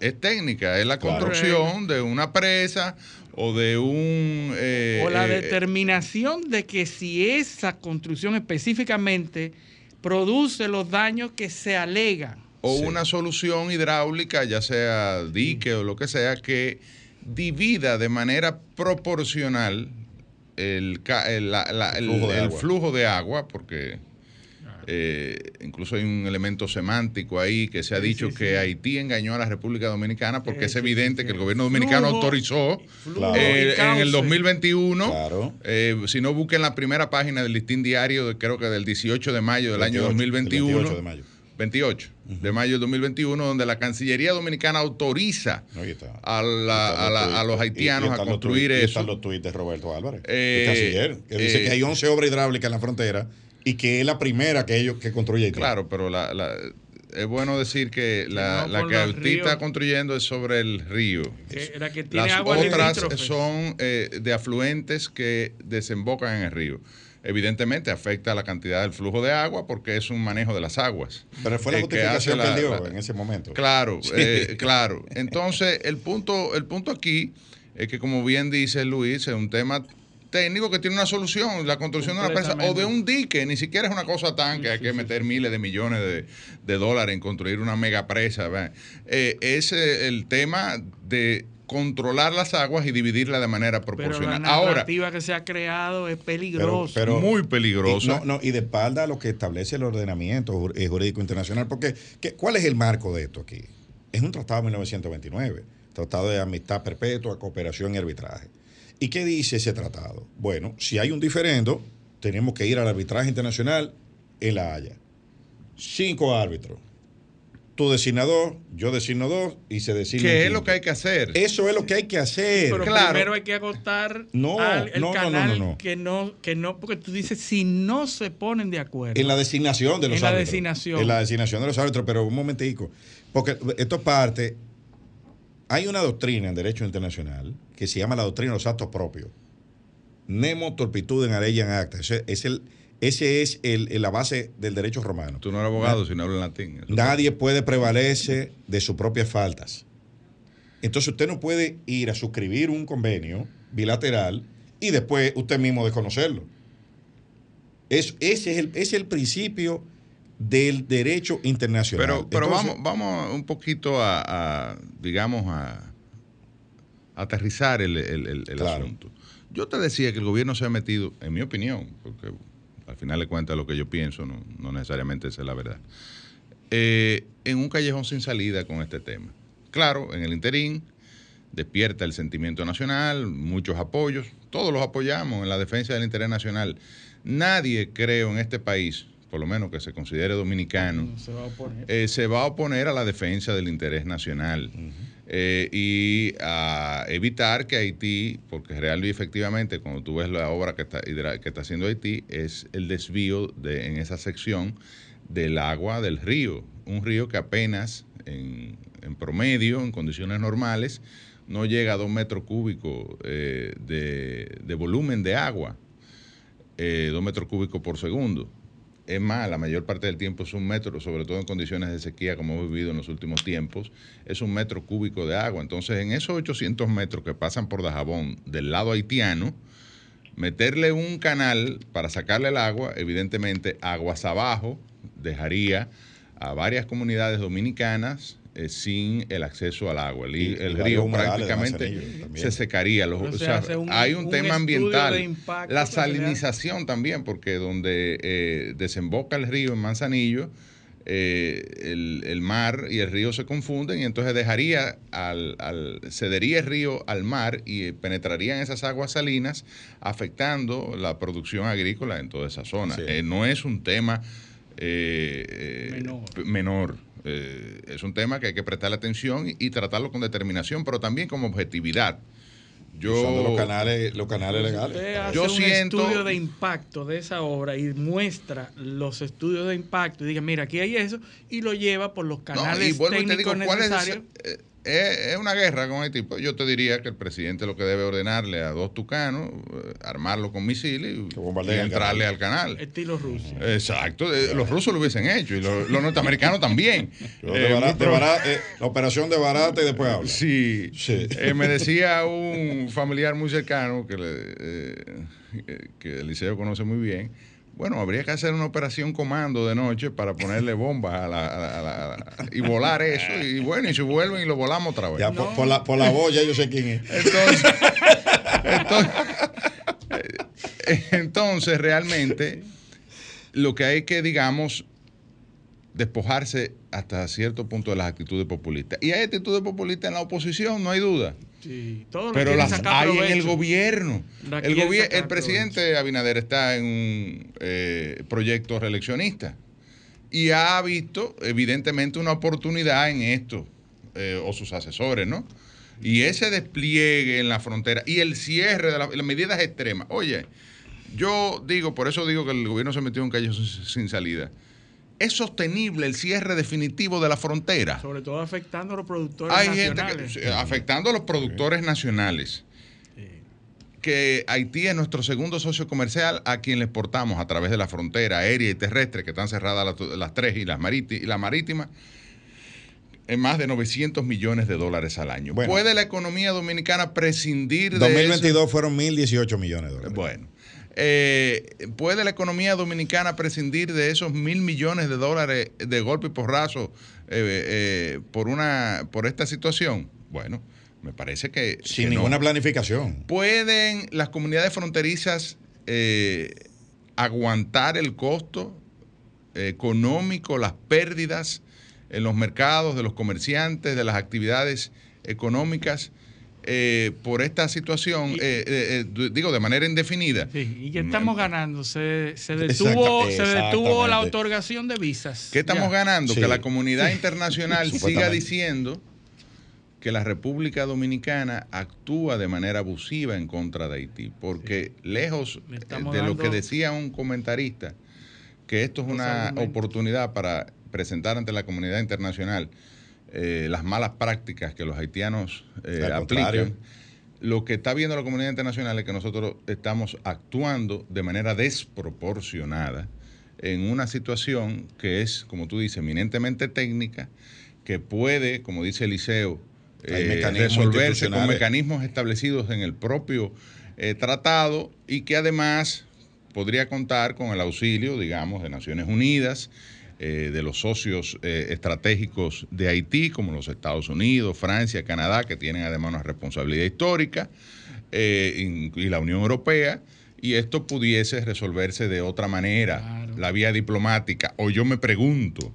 es técnica, es la construcción de una presa o de un... Eh, o la eh, determinación de que si esa construcción específicamente produce los daños que se alegan. O una solución hidráulica, ya sea dique o lo que sea, que divida de manera proporcional el, flujo, de agua, porque eh, incluso hay un elemento semántico ahí que se ha dicho que Haití engañó a la República Dominicana porque es evidente que el gobierno dominicano autorizó eh, en el 2021, eh, si no busquen la primera página del listín diario, creo que del 18 de mayo del año 2021. 28 de mayo. 28 de mayo del 2021, donde la Cancillería Dominicana autoriza a, los haitianos a construir eso. están los tuits de Roberto Álvarez, el canciller, que dice que hay 11 obras hidráulicas en la frontera y que es la primera que ellos que construye Haití. Claro, pero la, es bueno decir que la, que Haití está construyendo es sobre el río. la que tiene Las otras son eh, de afluentes que desembocan en el río evidentemente afecta la cantidad del flujo de agua porque es un manejo de las aguas. Pero fue la justificación que, dio en ese momento. Claro, eh, claro. Entonces, el punto, el punto aquí es que, como bien dice Luis, es un tema técnico que tiene una solución, la construcción de una presa o de un dique, ni siquiera es una cosa tan que hay que meter miles de millones de, dólares en construir una mega presa. Eh, es el tema de controlar las aguas y dividirlas de manera proporcional. Pero la narrativa que se ha creado es peligrosa. Pero, muy peligrosa. Y, no, y de espalda a lo que establece el ordenamiento eh, jurídico internacional, porque ¿cuál es el marco de esto aquí? Es un tratado de 1929, Tratado de Amistad Perpetua, Cooperación y Arbitraje. ¿Y qué dice ese tratado? Bueno, si hay un diferendo, tenemos que ir al arbitraje internacional en La Haya. Cinco árbitros. Tú designas dos, yo designo dos y se designa. ¿Qué es lo que hay que hacer? Eso es lo que hay que hacer. pero primero hay que agotar no, al, el canal que no, que no, porque tú dices si no se ponen de acuerdo. En la designación de los árbitros. En la designación. En la designación de los árbitros, pero un momentico. Porque esto parte. Hay una doctrina en derecho internacional que se llama la doctrina de los actos propios. Nemo torpitud en en acta. Ese es, el, ese es el, la base del derecho romano. Tú no eres abogado si no hablas latín. Nadie puede prevalecer de sus propias faltas. Entonces usted no puede ir a suscribir un convenio bilateral y después usted mismo desconocerlo. ese, es el, es el principio del derecho internacional. Pero, pero vamos, vamos un poquito a digamos, a, aterrizar el, asunto. Yo te decía que el gobierno se ha metido, en mi opinión, porque al final de cuentas lo que yo pienso no, necesariamente es la verdad, eh, en un callejón sin salida con este tema. Claro, en el interín despierta el sentimiento nacional, muchos apoyos, todos los apoyamos en la defensa del interés nacional. Nadie, creo, en este país, por lo menos que se considere dominicano, se va a oponer, eh, se va a, oponer a la defensa del interés nacional. Eh, y a evitar que Haití, porque real y efectivamente, cuando tú ves la obra que está, que está haciendo Haití, es el desvío de, en esa sección del agua del río. Un río que apenas en, promedio, en condiciones normales, no llega a dos metros cúbicos eh, de, volumen de agua, eh, dos metros cúbicos por segundo. Es más, la mayor parte del tiempo es un metro, sobre todo en condiciones de sequía como hemos vivido en los últimos tiempos, es un metro cúbico de agua. Entonces, en esos 800 metros que pasan por Dajabón del lado haitiano, meterle un canal para sacarle el agua, evidentemente aguas abajo, dejaría a varias comunidades dominicanas eh, sin el acceso al agua. El, río prácticamente se secaría. hay un, tema ambiental. La salinización también, porque donde eh, desemboca el río en Manzanillo, eh, el, mar y el río se confunden y entonces dejaría al, cedería el río al mar y penetrarían esas aguas salinas afectando la producción agrícola en toda esa zona. no es un tema menor. menor eh, es un tema que hay que prestarle atención y, tratarlo con determinación, pero también con objetividad. Yo, los canales, los canales legales. yo un estudio de impacto de esa obra y muestra los estudios de impacto y diga, mira, aquí hay eso, y lo lleva por los canales técnicos necesarios es, una guerra con Haití. Pues yo te diría que el presidente lo que debe ordenarle a dos tucanos, eh, armarlo con misiles y, entrarle al canal. Estilo ruso. Exacto. Eh, los rusos lo hubiesen hecho y los, norteamericanos también. Eh, la operación de barata y después habla. Sí. me decía un familiar muy cercano que, le, que Eliseo conoce muy bien bueno, habría que hacer una operación comando de noche para ponerle bombas a la, y volar eso. Y bueno, y si vuelven y lo volamos otra vez. Ya, por, la, por la voz ya yo sé quién es. Entonces, entonces, realmente, lo que hay que, digamos, despojarse hasta cierto punto de las actitudes populistas. Y hay actitudes populistas en la oposición, no hay duda. Pero las hay en el gobierno. El, el presidente Abinader está en un eh, proyecto reeleccionista y ha visto evidentemente una oportunidad en esto, eh, o sus asesores, ¿no? Y ese despliegue en la frontera y el cierre de las medidas extremas. Oye, yo digo, por eso digo que el gobierno se metió en un callo sin salida ¿Es sostenible el cierre definitivo de la frontera? Sobre todo afectando a los productores Hay nacionales. Gente afectando a los productores nacionales. Que Haití es nuestro segundo socio comercial a quien le exportamos a través de la frontera aérea y terrestre, que están cerradas las, tres y, las y la marítima, en más de 900 millones de dólares al año. ¿Puede la economía dominicana prescindir de 2022 fueron 1.018 millones de dólares. Bueno. Eh, ¿Puede la economía dominicana prescindir de esos mil millones de dólares de golpe y porrazo eh, eh, por, una, por esta situación? Bueno, me parece que... Sin ninguna planificación. ¿Pueden las comunidades fronterizas aguantar el costo económico, las pérdidas en los mercados de los comerciantes, de las actividades económicas? Eh, por esta situación, eh, eh, digo, de manera indefinida. ¿Y qué estamos ganando? Se, detuvo, se detuvo la otorgación de visas. ¿Qué estamos ganando? Que la comunidad internacional siga diciendo que la República Dominicana actúa de manera abusiva en contra de Haití, porque lejos de lo que decía un comentarista, que esto es una oportunidad para presentar ante la comunidad internacional eh, las malas prácticas que los haitianos eh, aplican. Lo que está viendo la comunidad internacional es que nosotros estamos actuando de manera desproporcionada en una situación que es, como tú dices, eminentemente técnica, que puede, como dice Eliseo, eh, resolverse con mecanismos establecidos en el propio tratado y que además podría contar con el auxilio, digamos, de Naciones Unidas, eh, de los socios eh, estratégicos de Haití, como los Estados Unidos, Francia, Canadá, que tienen además una responsabilidad histórica, eh, y la Unión Europea, y esto pudiese resolverse de otra manera, la vía diplomática. O yo me pregunto,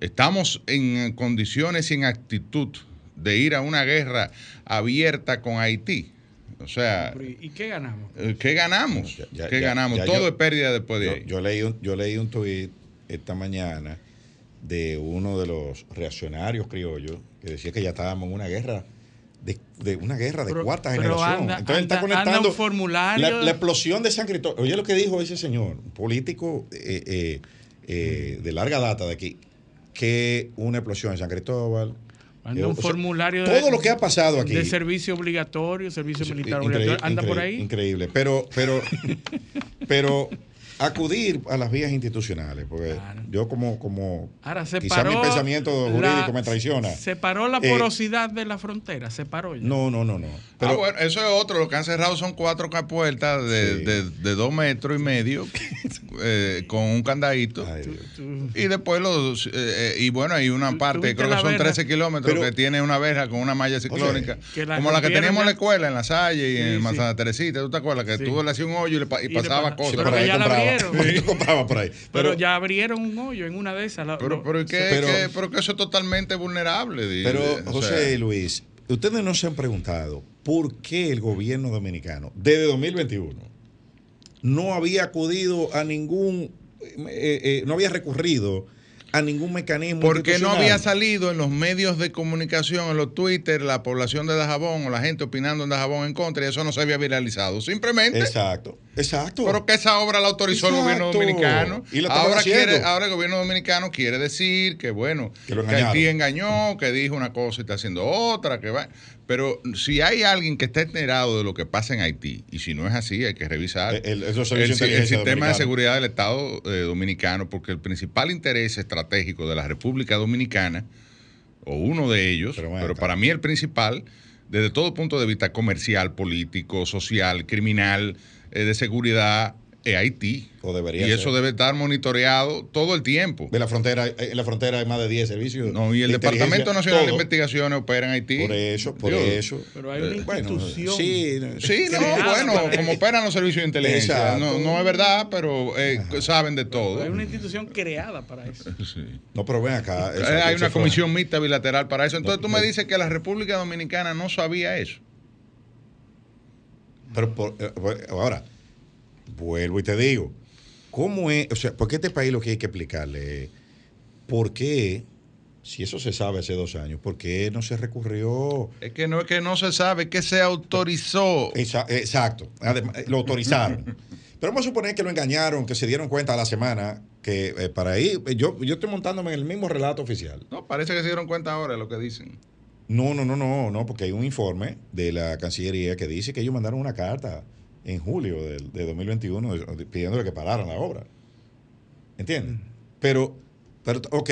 ¿estamos en condiciones y en actitud de ir a una guerra abierta con Haití? O sea, ¿y qué ganamos? ¿Qué ganamos? ¿Qué ganamos? Todo es pérdida después de ahí. Yo leí un, yo leí un tuit esta mañana de uno de los reaccionarios criollos que decía que ya estábamos en una guerra de, una guerra de cuarta generación. Entonces él está conectando la, explosión de San Cristóbal. Oye lo que dijo ese señor, político eh, eh, eh, de larga data de aquí, que una explosión en San Cristóbal. Anda un formulario todo lo que ha pasado aquí de servicio obligatorio, servicio militar obligatorio, anda por ahí. Increíble, pero pero pero acudir a las vías institucionales, porque Claro. yo como, como Ahora se quizá paró mi pensamiento jurídico la- me traiciona. Se paró la Eh, porosidad de la frontera, se paró ya. No, no, no, no. Pero Pero bueno, eso es otro. Lo que han cerrado son cuatro puertas de, Sí. de, de dos metros y medio eh, con un candadito. Ay, Dios. Tú- Y después los. eh, y bueno, hay una ¿Tú- parte, creo que son verja? 13 kilómetros, Pero- que tiene una verja con una malla ciclónica. la como la que teníamos en la escuela, en la Salle y Sí, en sí. Manzana Teresita. ¿Tú te acuerdas? Que Sí. tú le hacías un hoyo y, le y Y pasaba pasa- cosas. Sí, Pero abrieron. Por ahí. Pero, ya abrieron un hoyo en una de esas. la- Pero, pero, que, Pero- que- pero que eso es totalmente vulnerable. di- Pero, o José sea, y Luis, ustedes no se han preguntado por qué el gobierno dominicano, desde 2021, no había acudido a ningún, eh, eh, no había recurrido a ningún mecanismo. Porque no había salido en los medios de comunicación, en los Twitter, la población de Dajabón o la gente opinando en Dajabón en contra y eso no se había viralizado. Simplemente. Exacto, exacto. Pero que esa obra la autorizó el gobierno dominicano. Y ahora, quiere, ahora el gobierno dominicano quiere decir que, bueno, Que que Haití engañó, que dijo una cosa y está haciendo otra, que va. Pero si hay alguien que está enterado de lo que pasa en Haití, y si no es así, hay que revisar. El- el- sistema de seguridad del Estado eh, dominicano, porque el principal interés estratégico de la República Dominicana, o uno de ellos, Pero para mí el principal, desde todo punto de vista comercial, político, social, criminal, eh, de seguridad, es Haití. O debería y eso ser. debe estar monitoreado todo el tiempo. De la frontera, en la frontera hay más de 10 servicios. No, y el de Departamento Nacional de. Investigaciones opera en Haití. Por eso, por Dios. eso. Pero hay una Eh, Bueno, institución. sí, Sí, no, bueno, como operan los servicios de inteligencia. Exacto. No, no es verdad, pero eh, saben de todo. Hay una institución creada para eso. Sí. No, pero ven acá. eso- Eh, Hay una comisión mixta bilateral para eso. Entonces No, tú me dices que la República Dominicana no sabía eso. Pero por- ahora, vuelvo y te digo, ¿cómo es? O sea, porque este país lo que hay que explicarle es, ¿por qué, si eso se sabe hace dos años, por qué no se recurrió? Es que no es que no se sabe, es que se autorizó. Exacto, además, lo autorizaron. Pero vamos a suponer que lo engañaron, que se dieron cuenta a la semana que eh, para ahí, yo, yo estoy montándome en el mismo relato oficial. No, parece que se dieron cuenta ahora de lo que dicen. No, no, no, no, no, porque hay un informe de la Cancillería que dice que ellos mandaron una carta en julio del- de, 2021 de- de- pidiéndole que pararan la obra. ¿Entiendes? Pero, pero, ok,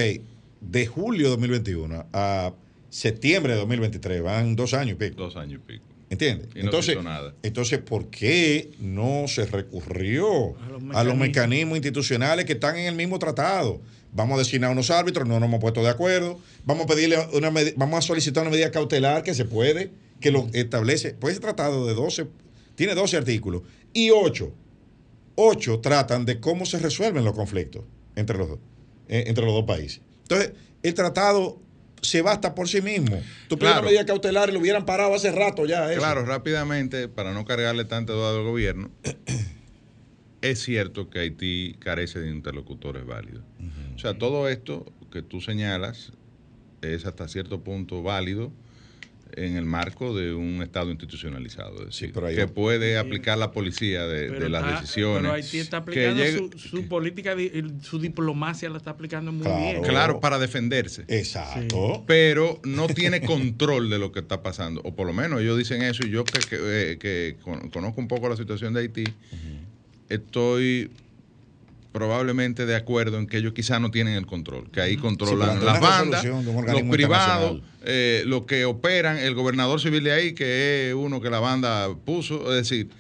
de julio de 2021 a septiembre de 2023 van dos años y pico. Dos años y pico. ¿Entiendes? Y no entonces, nada. entonces, ¿por qué no se recurrió A los a los mecanismos. institucionales que están en el mismo tratado? Vamos a designar unos árbitros, no nos hemos puesto de acuerdo. Vamos a pedirle una vamos a solicitar una medida cautelar que se puede, que lo establece. Pues ese tratado de 12, tiene 12 artículos y 8. 8 tratan de cómo se resuelven los conflictos entre los dos, eh, entre los dos países. Entonces, el tratado se basta por sí mismo. Tú Claro. medida cautelar y lo hubieran parado hace rato ya. eso. Claro, rápidamente, para no cargarle tanta duda al gobierno, es cierto que Haití carece de interlocutores válidos. O sea, todo esto que tú señalas es hasta cierto punto válido en el marco de un Estado institucionalizado. Es decir, pero hay que puede aplicar la policía de, Pero de las está- decisiones. Pero Haití está que aplicando llegue- su, su política, su diplomacia la está aplicando muy Claro. bien. Claro, para defenderse. Exacto. pero no tiene control de lo que está pasando. O por lo menos ellos dicen eso y yo que, que, que con- conozco un poco la situación de Haití, estoy probablemente de acuerdo en que ellos quizás no tienen el control, que ahí controlan las bandas, los privados, eh, los que operan, el gobernador civil de ahí, que es uno que la banda puso, es decir,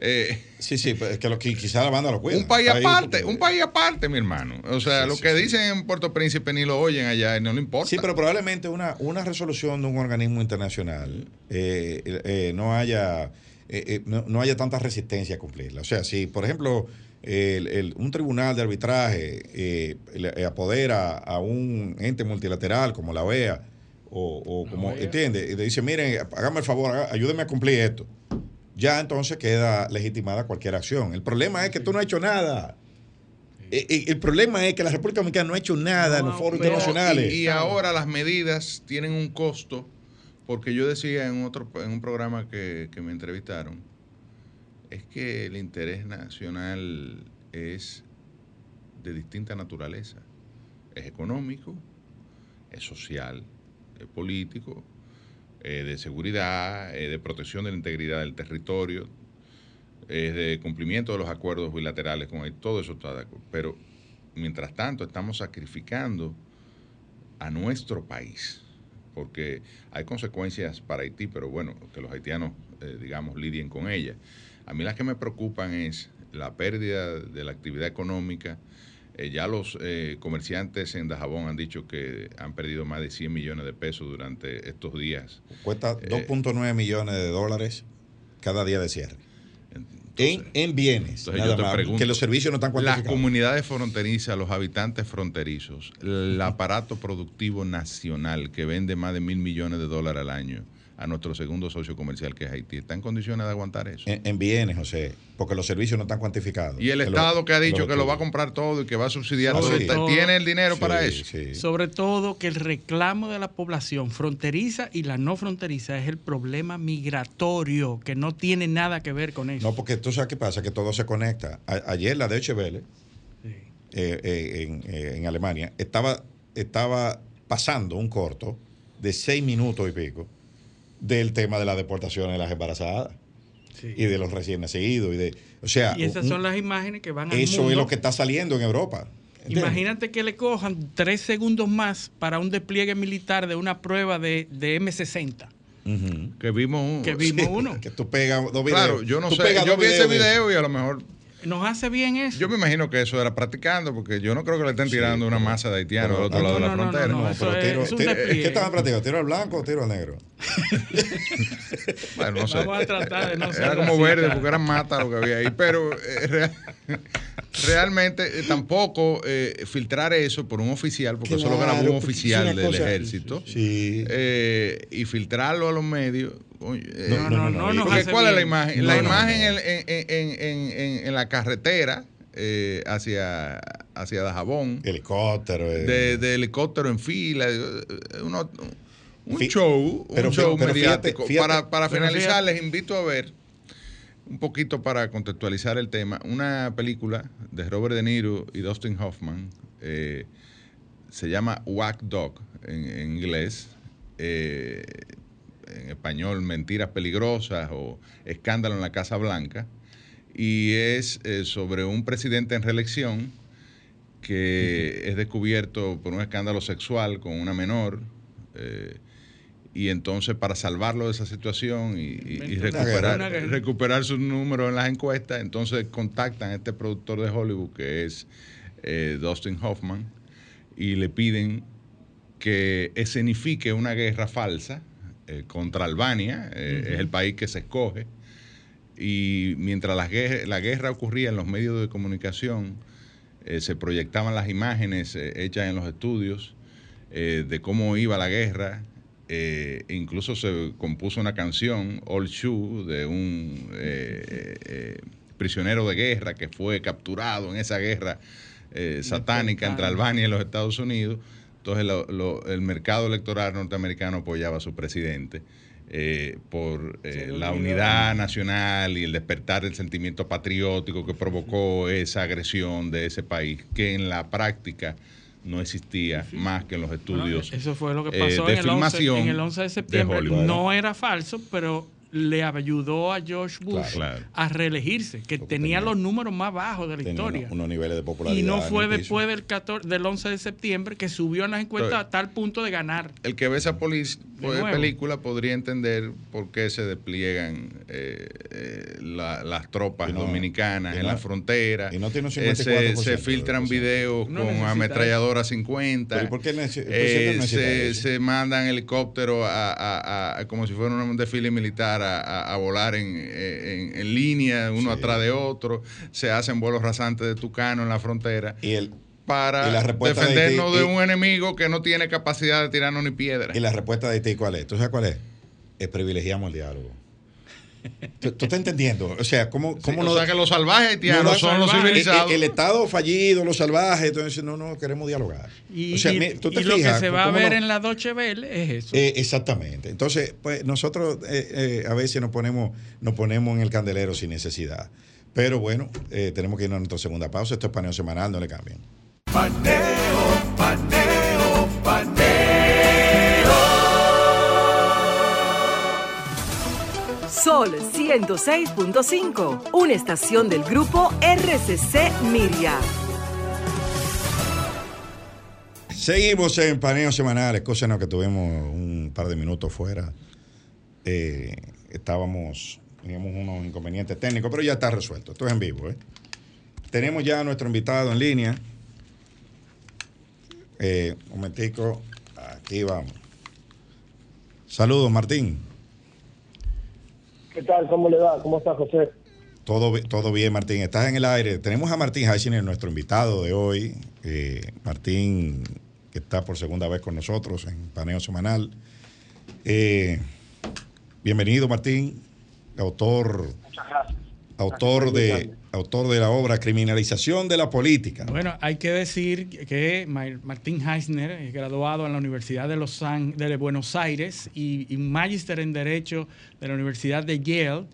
eh, Sí, sí, pues es que lo, qui- quizá la banda lo cuida. un país ahí aparte, un país aparte, mi hermano. O sea, Sí, lo sí, que dicen en Puerto Príncipe ni lo oyen allá y no le importa. Sí, pero probablemente una, una resolución de un organismo internacional eh, eh, no haya eh, no, no haya tanta resistencia a cumplirla. O sea, si, por ejemplo, el- el- un tribunal de arbitraje eh, le- eh, apodera a un ente multilateral como la OEA o, o como. ¿entiende? Y le dice, miren, hágame el favor, ayúdenme a cumplir esto. Ya entonces queda legitimada cualquier acción. El problema es que tú no has hecho nada. Eh, El problema es que la República Dominicana no ha hecho nada en los foros pero- internacionales. Y, y ahora las medidas tienen un costo, porque yo decía en otro en un programa que, que me entrevistaron, es que el interés nacional es de distinta naturaleza. Es económico, es social, es político, es de seguridad, es de protección de la integridad del territorio. es de cumplimiento de los acuerdos bilaterales con Haití, todo eso está de acuerdo. Pero mientras tanto estamos sacrificando a nuestro país, porque hay consecuencias para Haití, pero bueno, que los haitianos, eh, digamos, lidien con ellas. A mí las que me preocupan es la pérdida de la actividad económica. Eh, ya los eh, comerciantes en Dajabón han dicho que han perdido más de 100 millones de pesos durante estos días. Cuesta 2.9 millones de dólares cada día de cierre. En, en, bienes. Entonces yo te más, pregunto, que los servicios no están Las comunidades fronterizas, los habitantes fronterizos, el aparato productivo nacional que vende más de mil millones de dólares al año a nuestro segundo socio comercial que es Haití, ¿está en condiciones de aguantar eso? En, en bienes, José, porque los servicios no están cuantificados. Y el Que Estado lo- que ha dicho lo que lo va a comprar todo y que va a subsidiar, todo, todo- ¿tiene el dinero para eso? sí. Sobre todo que el reclamo de la población fronteriza y la no fronteriza es el problema migratorio, que no tiene nada que ver con eso. No, porque tú sabes qué pasa, que todo se conecta. A- ayer la Deutsche Welle, Sí. eh, eh, en, eh, en Alemania, estaba, estaba pasando un corto de seis minutos y pico del tema de la deportación de las embarazadas Sí. y de los recién nacidos. Y, de, o sea, Y esas un- son las imágenes que van al eso mundo. es lo que está saliendo en Europa. ¿entiendes? Imagínate que le cojan tres segundos más para un despliegue militar de una prueba de, de M60. Ujú. Que vimos un- Que vimos Sí, uno. Que tú pegas dos videos. Claro, yo no Tú sé, yo vi ese video y a lo mejor Nos hace bien eso. Yo me imagino que eso era practicando, porque yo no creo que le estén Sí, tirando una masa de haitianos pero- al otro no, lado de la no, no, frontera. no, pero es- tiro, es un tiro-. ¿qué estaban practicando? ¿Tiro al blanco o tiro al negro? Bueno, no sé. Vamos a tratar de no ser Era como racista. verde porque eran mata lo que había ahí. Pero eh, rea- realmente eh, tampoco eh, filtrar eso por un oficial, porque eso lo grabó Claro, un oficial del cosa- ejército. Sí. eh, y filtrarlo a los medios. Eh, No, no, no, no, porque ¿Cuál es la imagen? La no, imagen no. En, en- en- en- en- en la carretera eh, hacia, hacia Dajabón, Helicóptero. eh. de, de helicóptero en fila, eh, uno- un show, un show pero mediático. fíjate- para para finalizar, fíjate- les invito a ver un poquito para contextualizar el tema, una película de Robert De Niro y Dustin Hoffman, eh, se llama Whack Dog en, en inglés, eh, en español Mentiras Peligrosas o Escándalo en la Casa Blanca, y es eh, sobre un presidente en reelección que es descubierto por un escándalo sexual con una menor. eh, y entonces para salvarlo de esa situación y, recuperar, recuperar sus números en las encuestas, entonces contactan a este productor de Hollywood que es eh, Dustin Hoffman y le piden que escenifique una guerra falsa eh, contra Albania, eh, es el país que se escoge, y mientras la guerra, la guerra ocurría en los medios de comunicación, eh, se proyectaban las imágenes hechas en los estudios de cómo iba la guerra. incluso se compuso una canción, Old Shoe, de un prisionero de guerra que fue capturado en esa guerra satánica entre Albania y los Estados Unidos. Entonces lo- lo- el mercado electoral norteamericano apoyaba a su presidente eh, por eh, la unidad nacional y el despertar del sentimiento patriótico que provocó esa agresión de ese país, que en la práctica no existía más que en los Bueno, estudios. eso fue lo que eh, pasó de en, el 11, filmación en el 11 de septiembre. No era falso, pero le ayudó a George Bush Claro. A reelegirse, que tenía tenía- los números más bajos de la historia. unos, unos niveles de popularidad. y no fue después del, 14 del 11 de septiembre que subió en las encuestas a tal punto de ganar. El que ve esa De nuevo. película podría entender por qué se despliegan eh, eh, la- las tropas no- dominicanas en la frontera. y no tiene un Eh, se, 54% se de filtran videos No con necesita ametralladora 50. Pero ¿y por qué Eh, se, se mandan helicópteros a, a- a- como si fuera un desfile militar a, a- a volar en, en- en línea, uno Sí. atrás de otro. Se hacen vuelos rasantes de tucano en la frontera Y, el, para Y la respuesta de defendernos de, y- un enemigo que no tiene capacidad de tirarnos ni piedra. y la respuesta de Haití, ¿cuál es? ¿Tú sabes cuál es? Es privilegiamos el diálogo. ¿Tú, tú estás entendiendo? O sea, ¿cómo, cómo o no- sea que los salvajes haitianos no, no, son los civilizados. El, el Estado fallido, los salvajes, entonces no, no queremos dialogar. Y, o sea, y- mi- tú te y lo que se va a ver no- en la Deutsche Welle es eso. Eh, exactamente. Entonces, pues nosotros eh, eh, a veces nos ponemos, nos ponemos en el candelero sin necesidad. Pero bueno, eh, tenemos que ir a nuestra segunda pausa. Esto es paneo semanal, no le cambien. Paneo, paneo, paneo. Sol 106.5, una estación del grupo RCC Miria. Seguimos en paneo semanales, cosa que tuvimos un par de minutos fuera. Eh, estábamos, teníamos unos inconvenientes técnicos, pero ya está resuelto. Esto es en vivo. ¿eh? Tenemos ya a nuestro invitado en línea. Eh, un momentico, aquí vamos. Saludos, Martín. ¿Qué tal? ¿Cómo le va? ¿Cómo está, José? Todo, todo bien, Martín. Estás en el aire. Tenemos a Martín Heisiner, nuestro invitado de hoy. Eh, Martín, que está por segunda vez con nosotros en Paneo Semanal. Eh, bienvenido, Martín, autor, autor de, autor de la obra Criminalización de la Política. Bueno, hay que decir que Martín Heisner es graduado en la Universidad de, Los de Buenos Aires y, y magíster en Derecho de la Universidad de Yale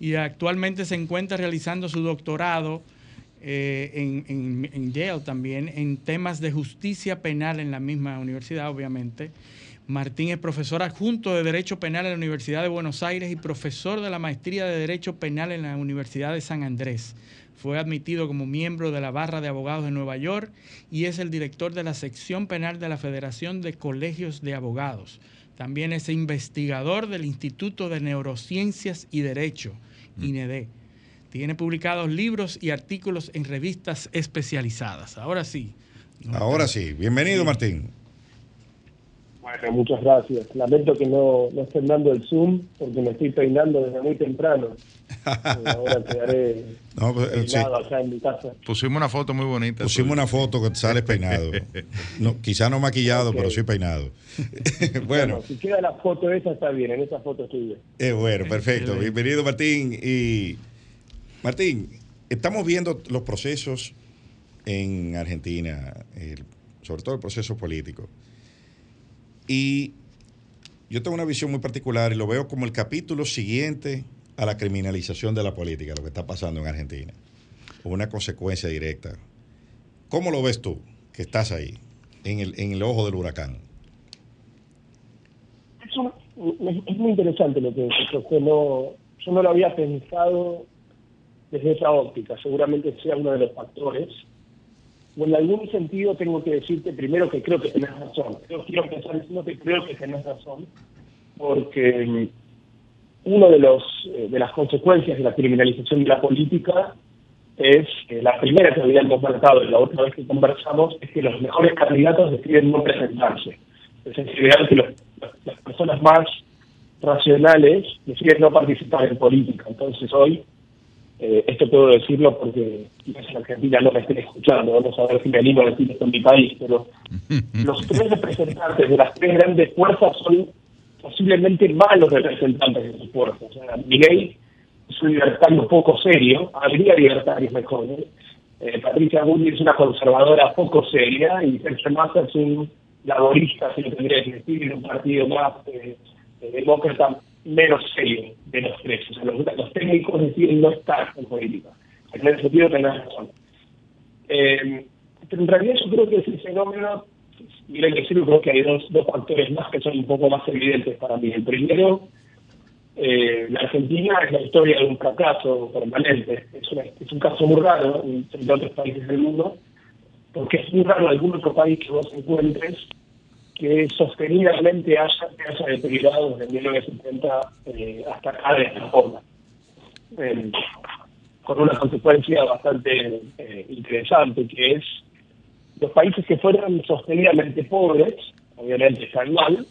y actualmente se encuentra realizando su doctorado eh, en, Yale también en temas de justicia penal en la misma universidad, obviamente. Martín es profesor adjunto de Derecho Penal en la Universidad de Buenos Aires y profesor de la Maestría de Derecho Penal en la Universidad de San Andrés. Fue admitido como miembro de la Barra de Abogados de Nueva York y es el director de la sección penal de la Federación de Colegios de Abogados. También es investigador del Instituto de Neurociencias y Derecho, mm. INED. Tiene publicados libros y artículos en revistas especializadas. Ahora sí. Ahora sí. Bienvenido, Martín muchas gracias. Lamento que no, no estén dando el Zoom porque me estoy peinando desde muy temprano. Ahora quedaré no, pues, peinado acá en mi casa. Pusimos una foto muy bonita. Pusimos una foto que sales peinado. No, quizá no maquillado, pero sí peinado. bueno. Si queda la foto esa, está bien. En esa foto estoy bien. Eh, bueno, perfecto. Bienvenido, Martín. Y Martín, estamos viendo los procesos en Argentina, sobre todo el proceso político. Y yo tengo una visión muy particular y lo veo como el capítulo siguiente a la criminalización de la política, lo que está pasando en Argentina, una consecuencia directa. ¿Cómo lo ves tú, que estás ahí, en el, en el ojo del huracán? Es, muy interesante lo que dices, no, yo no lo había pensado desde esa óptica, seguramente sea uno de los factores en algún sentido tengo que decirte primero que creo que tenés razón. Yo quiero empezar diciendo que creo que tenés razón, porque mm, uno de los eh, de las consecuencias de la criminalización de la política es que la primera que habíamos marcado la otra vez que conversamos es que los mejores candidatos deciden no presentarse. Es decir, que las personas más racionales deciden no participar en política. Entonces hoy eh, esto puedo decirlo porque quizás en Argentina no me estén escuchando, vamos a ver si me animo a decir esto en mi país, pero los tres representantes de las tres grandes fuerzas son posiblemente malos representantes de sus fuerzas. O sea, Miguel es un libertario poco serio, habría libertarios mejores. Eh, Patricia Bullrich es una conservadora poco seria y Sergio Massa es un laborista, si lo tendría que decir, en un partido más eh, demócrata menos serio de los tres. O sea, los, técnicos deciden no estar en política. En ese sentido tenés razón. Eh, en realidad yo creo que ese fenómeno, miren que yo creo que hay dos, dos factores más que son un poco más evidentes para mí. El primero, eh, la Argentina es la historia de un fracaso permanente. Es, es un caso muy raro entre otros países del mundo, porque es muy raro algún otro país que vos encuentres que sostenidamente haya, haya deteriorado desde 1970 eh, hasta acá de esta forma. Eh, con una consecuencia bastante eh, interesante, que es los países que fueron sostenidamente pobres, obviamente están mal,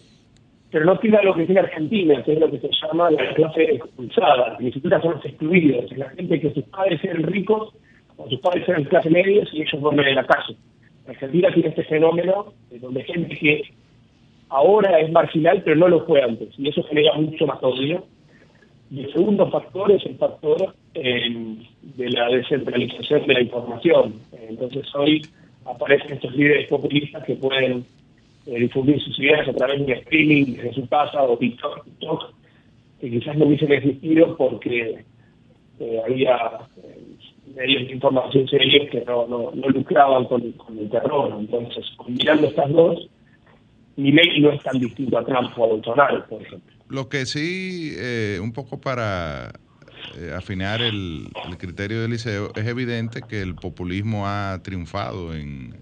pero no tiene lo que tiene Argentina, que es lo que se llama la clase expulsada, ni siquiera son los excluidos, es la gente que sus padres eran ricos o sus padres eran clase media y ellos duermen en la calle. Argentina tiene este fenómeno donde gente que ahora es marginal, pero no lo fue antes, y eso genera mucho más odio. Y el segundo factor es el factor eh, de la descentralización de la información. Entonces hoy aparecen estos líderes populistas que pueden eh, difundir sus ideas a través de streaming desde su casa o TikTok, que quizás no hubiesen existido porque eh, había medios de información serios que no, no, lucraban con, con el terror. Entonces, combinando estas dos, mi no es tan distinto a Trump o a Bolsonaro, por ejemplo. Lo que sí, eh, un poco para eh, afinar el, criterio del liceo, es evidente que el populismo ha triunfado en,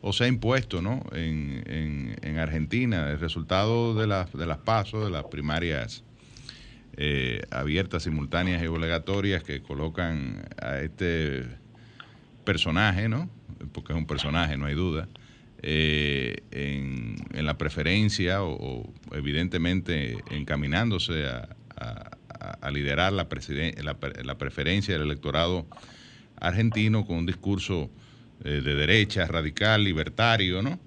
o se ha impuesto ¿no? en, en, Argentina. El resultado de, de las pasos, de las primarias eh, abiertas, simultáneas y obligatorias que colocan a este personaje, ¿no? porque es un personaje, no hay duda, eh, en, la preferencia o, evidentemente encaminándose a, liderar la, la, preferencia del electorado argentino con un discurso eh, de derecha, radical, libertario, ¿no?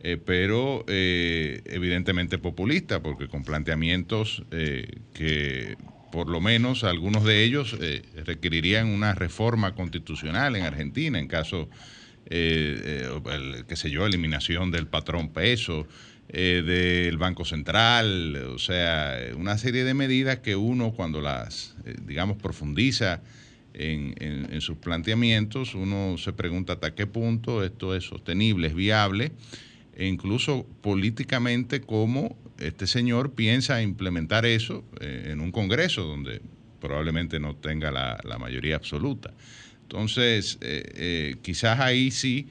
Eh, pero evidentemente populista, porque con planteamientos que por lo menos algunos de ellos requerirían una reforma constitucional en Argentina en caso eh, eh qué sé yo, eliminación del patrón peso, eh, del Banco Central, o sea, una serie de medidas que uno cuando las, eh, digamos, profundiza en, en, sus planteamientos, uno se pregunta hasta qué punto esto es sostenible, es viable, e incluso políticamente cómo este señor piensa implementar eso en un Congreso donde probablemente no tenga la, la mayoría absoluta. Entonces, eh, eh, quizás ahí sí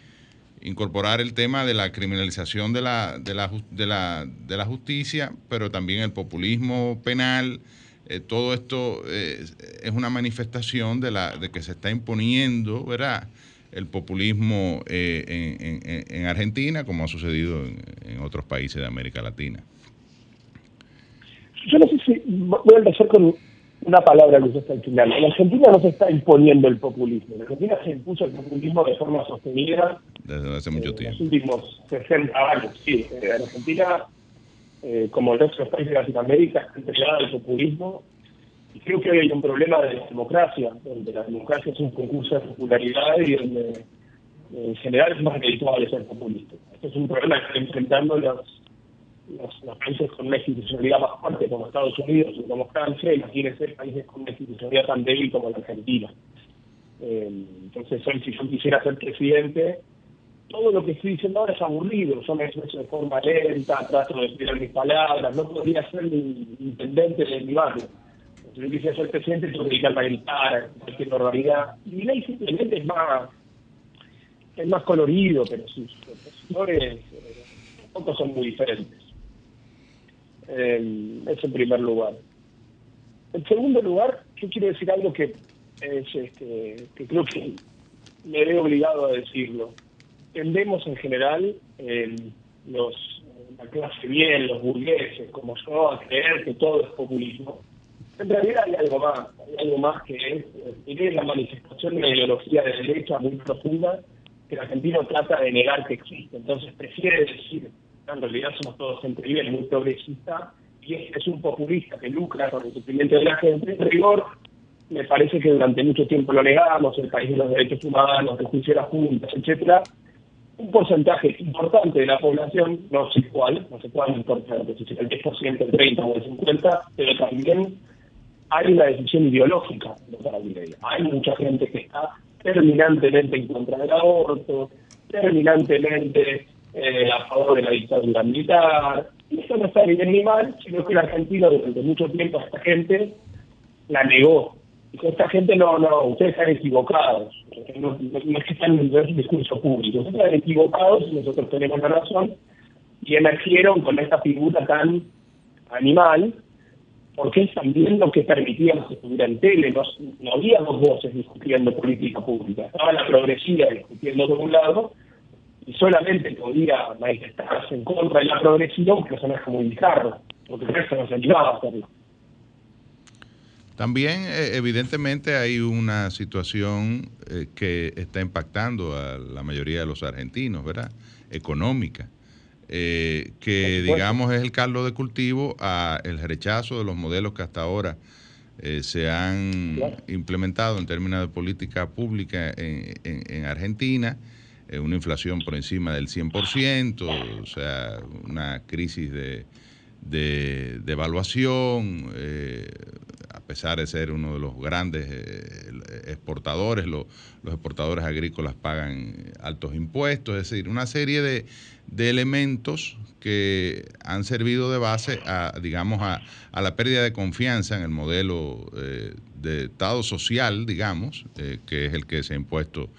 incorporar el tema de la criminalización de la, de la, de la, de la justicia, pero también el populismo penal. Eh, todo esto es una manifestación de, la, de que se está imponiendo, ¿verdad? El populismo en, en, Argentina, como ha sucedido en, otros países de América Latina. Yo no sé si voy a empezar con una palabra que usaste al final. En Argentina no se está imponiendo el populismo. En Argentina se impuso el populismo de forma sostenida. Desde hace mucho tiempo. En los últimos 60 años, sí. En Argentina, eh, como de los países de Latinoamérica, está entregada el populismo. Creo que hay un problema de democracia, donde la democracia es un concurso de popularidad y donde eh, en general es más redituable ser populista. Este es un problema que están enfrentando los países con una institucionalidad más fuerte como Estados Unidos y como Francia, imagínense países con una institucionalidad tan débil como la Argentina. Eh, entonces, hoy si yo quisiera ser presidente, todo lo que estoy diciendo ahora es aburrido, yo me expreso de forma lenta, trato de explicar mis palabras, no podría ser mi intendente de mi barrio. Yo quisiera ser presidente, tengo que dedicarme a gritar, cualquier normalidad. Y ley simplemente es más, es más colorido, pero sus opositores eh, tampoco son muy diferentes. Eh, es en primer lugar. En segundo lugar, yo quiero decir algo que, es, este, que creo que me veo obligado a decirlo. Tendemos en general, los, la clase bien, los burgueses, como yo, a creer que todo es populismo. En realidad hay algo más, hay algo más que es, es la manifestación de una ideología de derecha muy profunda que el argentino trata de negar que existe. Entonces prefiere decir en realidad somos todos gente libre, muy progresista, y este es un populista que lucra con el sufrimiento de la gente. En rigor, me parece que durante mucho tiempo lo negamos, el país de los derechos humanos, el juicio de las juntas, etcétera. Un porcentaje importante de la población, no sé cuál, no sé cuál importante, si es el 10%, el 30% o el 50%, pero también hay una decisión ideológica de Hay mucha gente que está terminantemente en contra del aborto, terminantemente eh, a favor de la dictadura militar. Y eso no está bien ni mal, sino que el argentino durante mucho tiempo esta gente la negó. Y esta gente no, no, ustedes están equivocados. No, es que están en el discurso público, ustedes están equivocados y nosotros tenemos la razón. Y emergieron con esta figura tan animal, porque es también lo que permitíamos que estuviera en tele. No, había dos voces discutiendo política pública. Estaba la progresiva discutiendo de un lado y solamente podía manifestarse en contra de la progresión un personaje muy bizarro, porque el resto no se animaba a hacerlo. También, eh, evidentemente, hay una situación eh, que está impactando a la mayoría de los argentinos, ¿verdad? Económica, eh, que digamos es el caldo de cultivo a el rechazo de los modelos que hasta ahora se han implementado en términos de política pública en, en Argentina eh, una inflación por encima del 100%, o sea, una crisis de, de, evaluación, eh, pesar de ser uno de los grandes eh, exportadores, los exportadores agrícolas pagan altos impuestos, es decir, una serie de, elementos que han servido de base a, digamos, a, la pérdida de confianza en el modelo eh, de Estado social, digamos, eh, que es el que se ha impuesto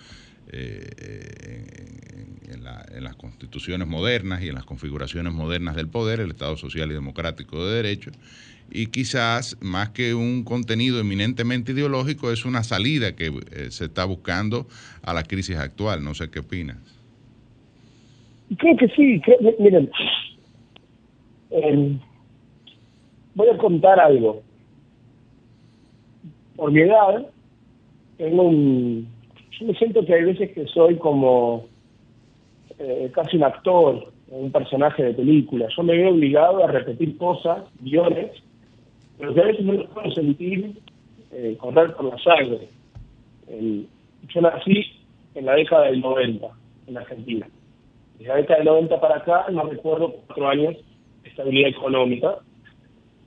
en, las constituciones modernas y en las configuraciones modernas del poder, el Estado social y democrático de derecho, y quizás más que un contenido eminentemente ideológico es una salida que eh, se está buscando a la crisis actual. No sé qué opinas. Creo que sí. miren, em, voy a contar algo. Por mi edad, tengo un... Yo me siento que hay veces que soy como eh, casi un actor, un personaje de película. Yo me veo obligado a repetir cosas, guiones, pero que a veces no lo puedo sentir eh, correr por la sangre. yo nací en la década del 90 en Argentina. Desde la década del 90 para acá no recuerdo cuatro años de estabilidad económica.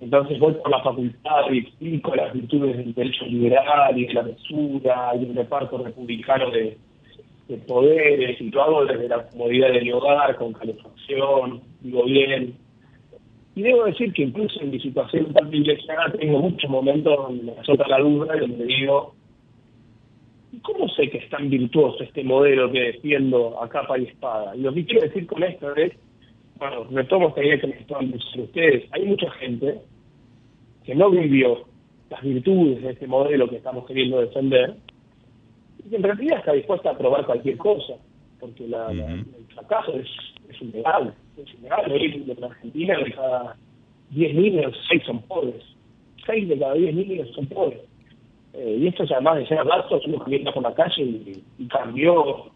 Entonces voy por la facultad y explico las virtudes del derecho liberal y de la mesura y del reparto republicano de, de poderes y todo hago desde la comodidad de mi hogar, con calefacción, digo bien, y debo decir que incluso en mi situación tan privilegiada tengo muchos momentos donde me azota la duda y donde digo, ¿cómo sé que es tan virtuoso este modelo que defiendo a capa y espada? Y lo que quiero decir con esto es, bueno, retomo esta idea que me están diciendo ustedes, hay mucha gente que no vivió las virtudes de este modelo que estamos queriendo defender y que en realidad está dispuesta a probar cualquier cosa, porque el fracaso es, es innegable es innegable. En Argentina de cada 10 niños, 6 son pobres. 6 de cada 10 niños son pobres. Eh, y esto además de ser gastos, uno camina por la calle y, cambió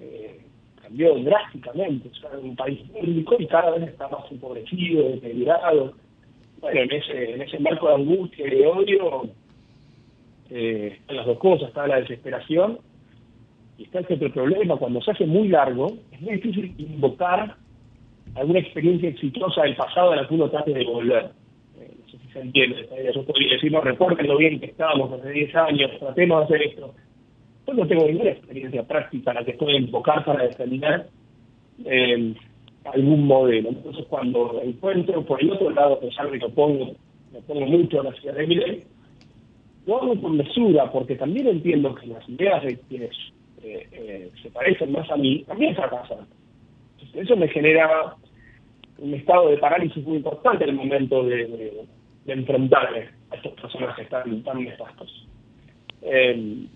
eh, cambió drásticamente. es un país público y cada vez está más empobrecido, deteriorado. Bueno, en ese, en ese marco de angustia y de odio, eh, las dos cosas, está la desesperación y está este otro problema. Cuando se hace muy largo, es muy difícil invocar alguna experiencia exitosa del pasado a la que uno trate de volver. Eh, no sé si se entiende. Yo podría decir, no, recuerden lo bien que estábamos hace 10 años, tratemos de hacer esto. Yo no tengo ninguna experiencia práctica a la que pueda invocar para determinar eh, algún modelo. Entonces, cuando encuentro por el otro lado, que ya me lo pongo, me pongo mucho a la ciudad de Miley, lo hago con mesura, porque también entiendo que las ideas de quienes eh, se parecen más a mí también fracasan. Eso me genera un estado de parálisis muy importante en el momento de, enfrentarme a estos personajes tan, tan nefastos. Eh,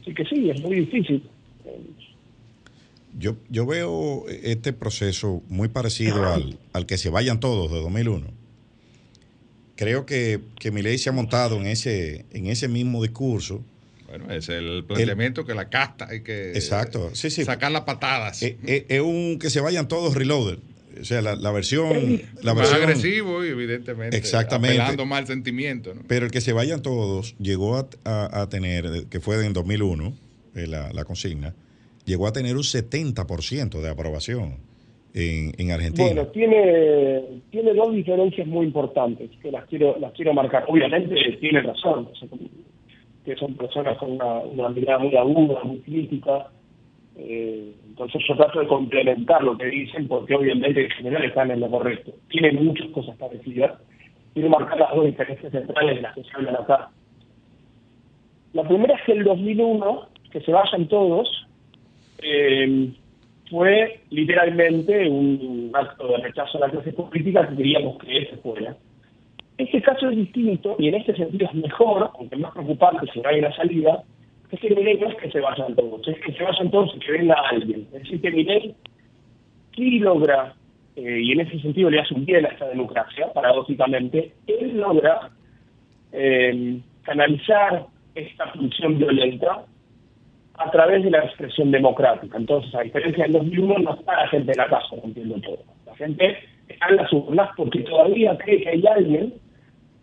así que sí, es muy difícil. Yo, yo veo este proceso muy parecido al, al que se vayan todos de 2001. Creo que, que ley se ha montado en ese, en ese mismo discurso bueno, es el planteamiento que la casta hay que exacto. Sí, sí. sacar las patadas. Eh, eh, es, un que se vayan todos reloaded. O sea, la, versión. La más agresivo, evidentemente. Exactamente. Apelando mal sentimiento. ¿no? Pero el que se vayan todos llegó a, tener, que fue en 2001, eh, la, la, consigna, llegó a tener un 70% de aprobación en, en, Argentina. Bueno, tiene, tiene dos diferencias muy importantes que las quiero, las quiero marcar. Obviamente tiene razón que son personas con una, mirada muy aguda, muy crítica. Eh, entonces yo trato de complementar lo que dicen porque obviamente en general están en lo correcto. Tienen muchas cosas parecidas. Quiero marcar las dos diferencias centrales de las que se hablan acá. La primera es que el 2001, que se vayan todos, eh, fue literalmente un acto de rechazo a la clase política que queríamos que se fuera. Este caso es distinto y en este sentido es mejor, aunque más preocupante si no hay una salida, es que Miley no es que se vayan todos, es que se vayan todos y que venga alguien. Es decir, que Miley sí logra, eh, y en ese sentido le hace un bien a esta democracia, paradójicamente, él logra eh, canalizar esta función violenta a través de la expresión democrática. Entonces, a diferencia del 2001, no está la gente en la casa entiendo todo. La gente está en las urnas porque todavía cree que hay alguien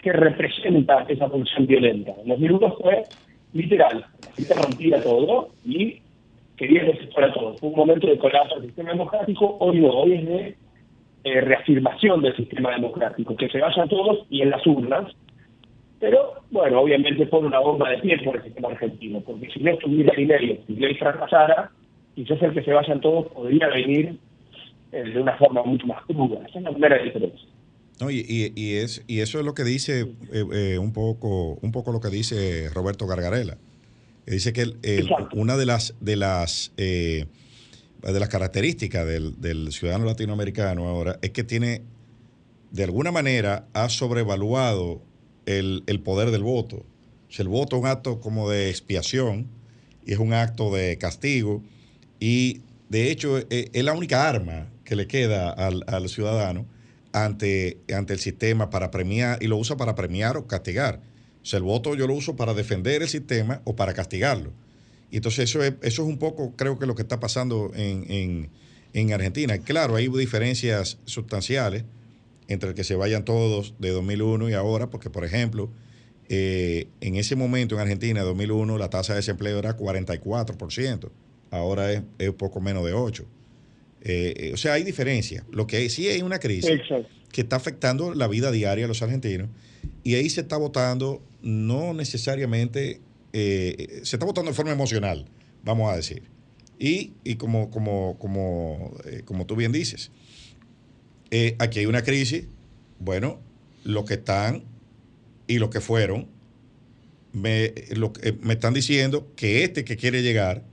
que representa esa función violenta. En 2001 fue literal, la gente rompía todo y quería que se fuera todo. Fue un momento de colapso del sistema democrático, hoy es de eh, reafirmación del sistema democrático, que se vayan todos y en las urnas Pero, bueno, obviamente pone una bomba de pie por el sistema argentino, porque si no estuviera dinero y ley fracasara, quizás el que se vayan todos podría venir eh, de una forma mucho más cruda. Esa es la primera diferencia. No, y, y, es, y eso es lo que dice eh, eh, un poco un poco lo que dice Roberto Gargarela. dice que una de las de las de las características del, del, ciudadano latinoamericano ahora es que tiene de alguna manera ha sobrevaluado el, el poder del voto. Sea, el voto es un acto como de expiación y es un acto de castigo y de hecho es la única arma que le queda al, al ciudadano ante, ante el sistema para premiar, y lo usa para premiar o castigar. O sea, el voto yo lo uso para defender el sistema o para castigarlo. Y entonces eso es, eso es un poco, creo que lo que está pasando en, en, Argentina. Claro, hay diferencias sustanciales entre el que se vayan todos de 2001 y ahora, porque por ejemplo, eh, en ese momento en Argentina, 2001, la tasa de desempleo era 44%, ahora es, es poco menos de 8%. Eh, eh, o sea, hay diferencia. Lo que sí hay una crisis que está afectando la vida diaria de los argentinos y ahí se está votando no necesariamente, eh, se está votando de forma emocional, vamos a decir. Y, y como, como, como, como tú bien dices, aquí hay una crisis, bueno, los que están y los que fueron, me, lo, me están diciendo que este que quiere llegar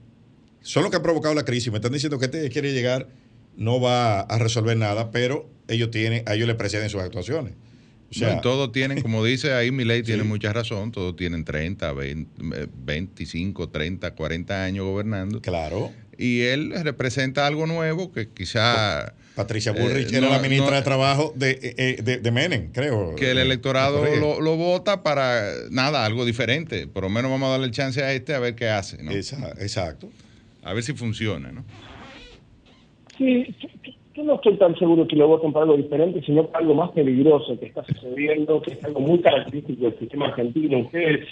son los que han provocado la crisis. Me están diciendo que este quiere llegar no va a resolver nada, pero ellos tienen, a ellos les preceden sus actuaciones. O sea, todos tienen, como dice ahí, mi ley tiene mucha razón, todos tienen 30, 25, 30, 40 años gobernando. Claro. Y él representa algo nuevo que quizá... Patricia Bullrich eh, era la ministra de Trabajo de, eh, de, de, Menem, creo. Que el electorado lo, lo, vota para nada, algo diferente. Por lo menos vamos a darle chance a este a ver qué hace. ¿no? Exacto a ver si funciona, ¿no? Sí, yo no estoy tan seguro que lo voten para algo diferente, sino para algo más peligroso que está sucediendo, que es algo muy característico del sistema argentino. Ustedes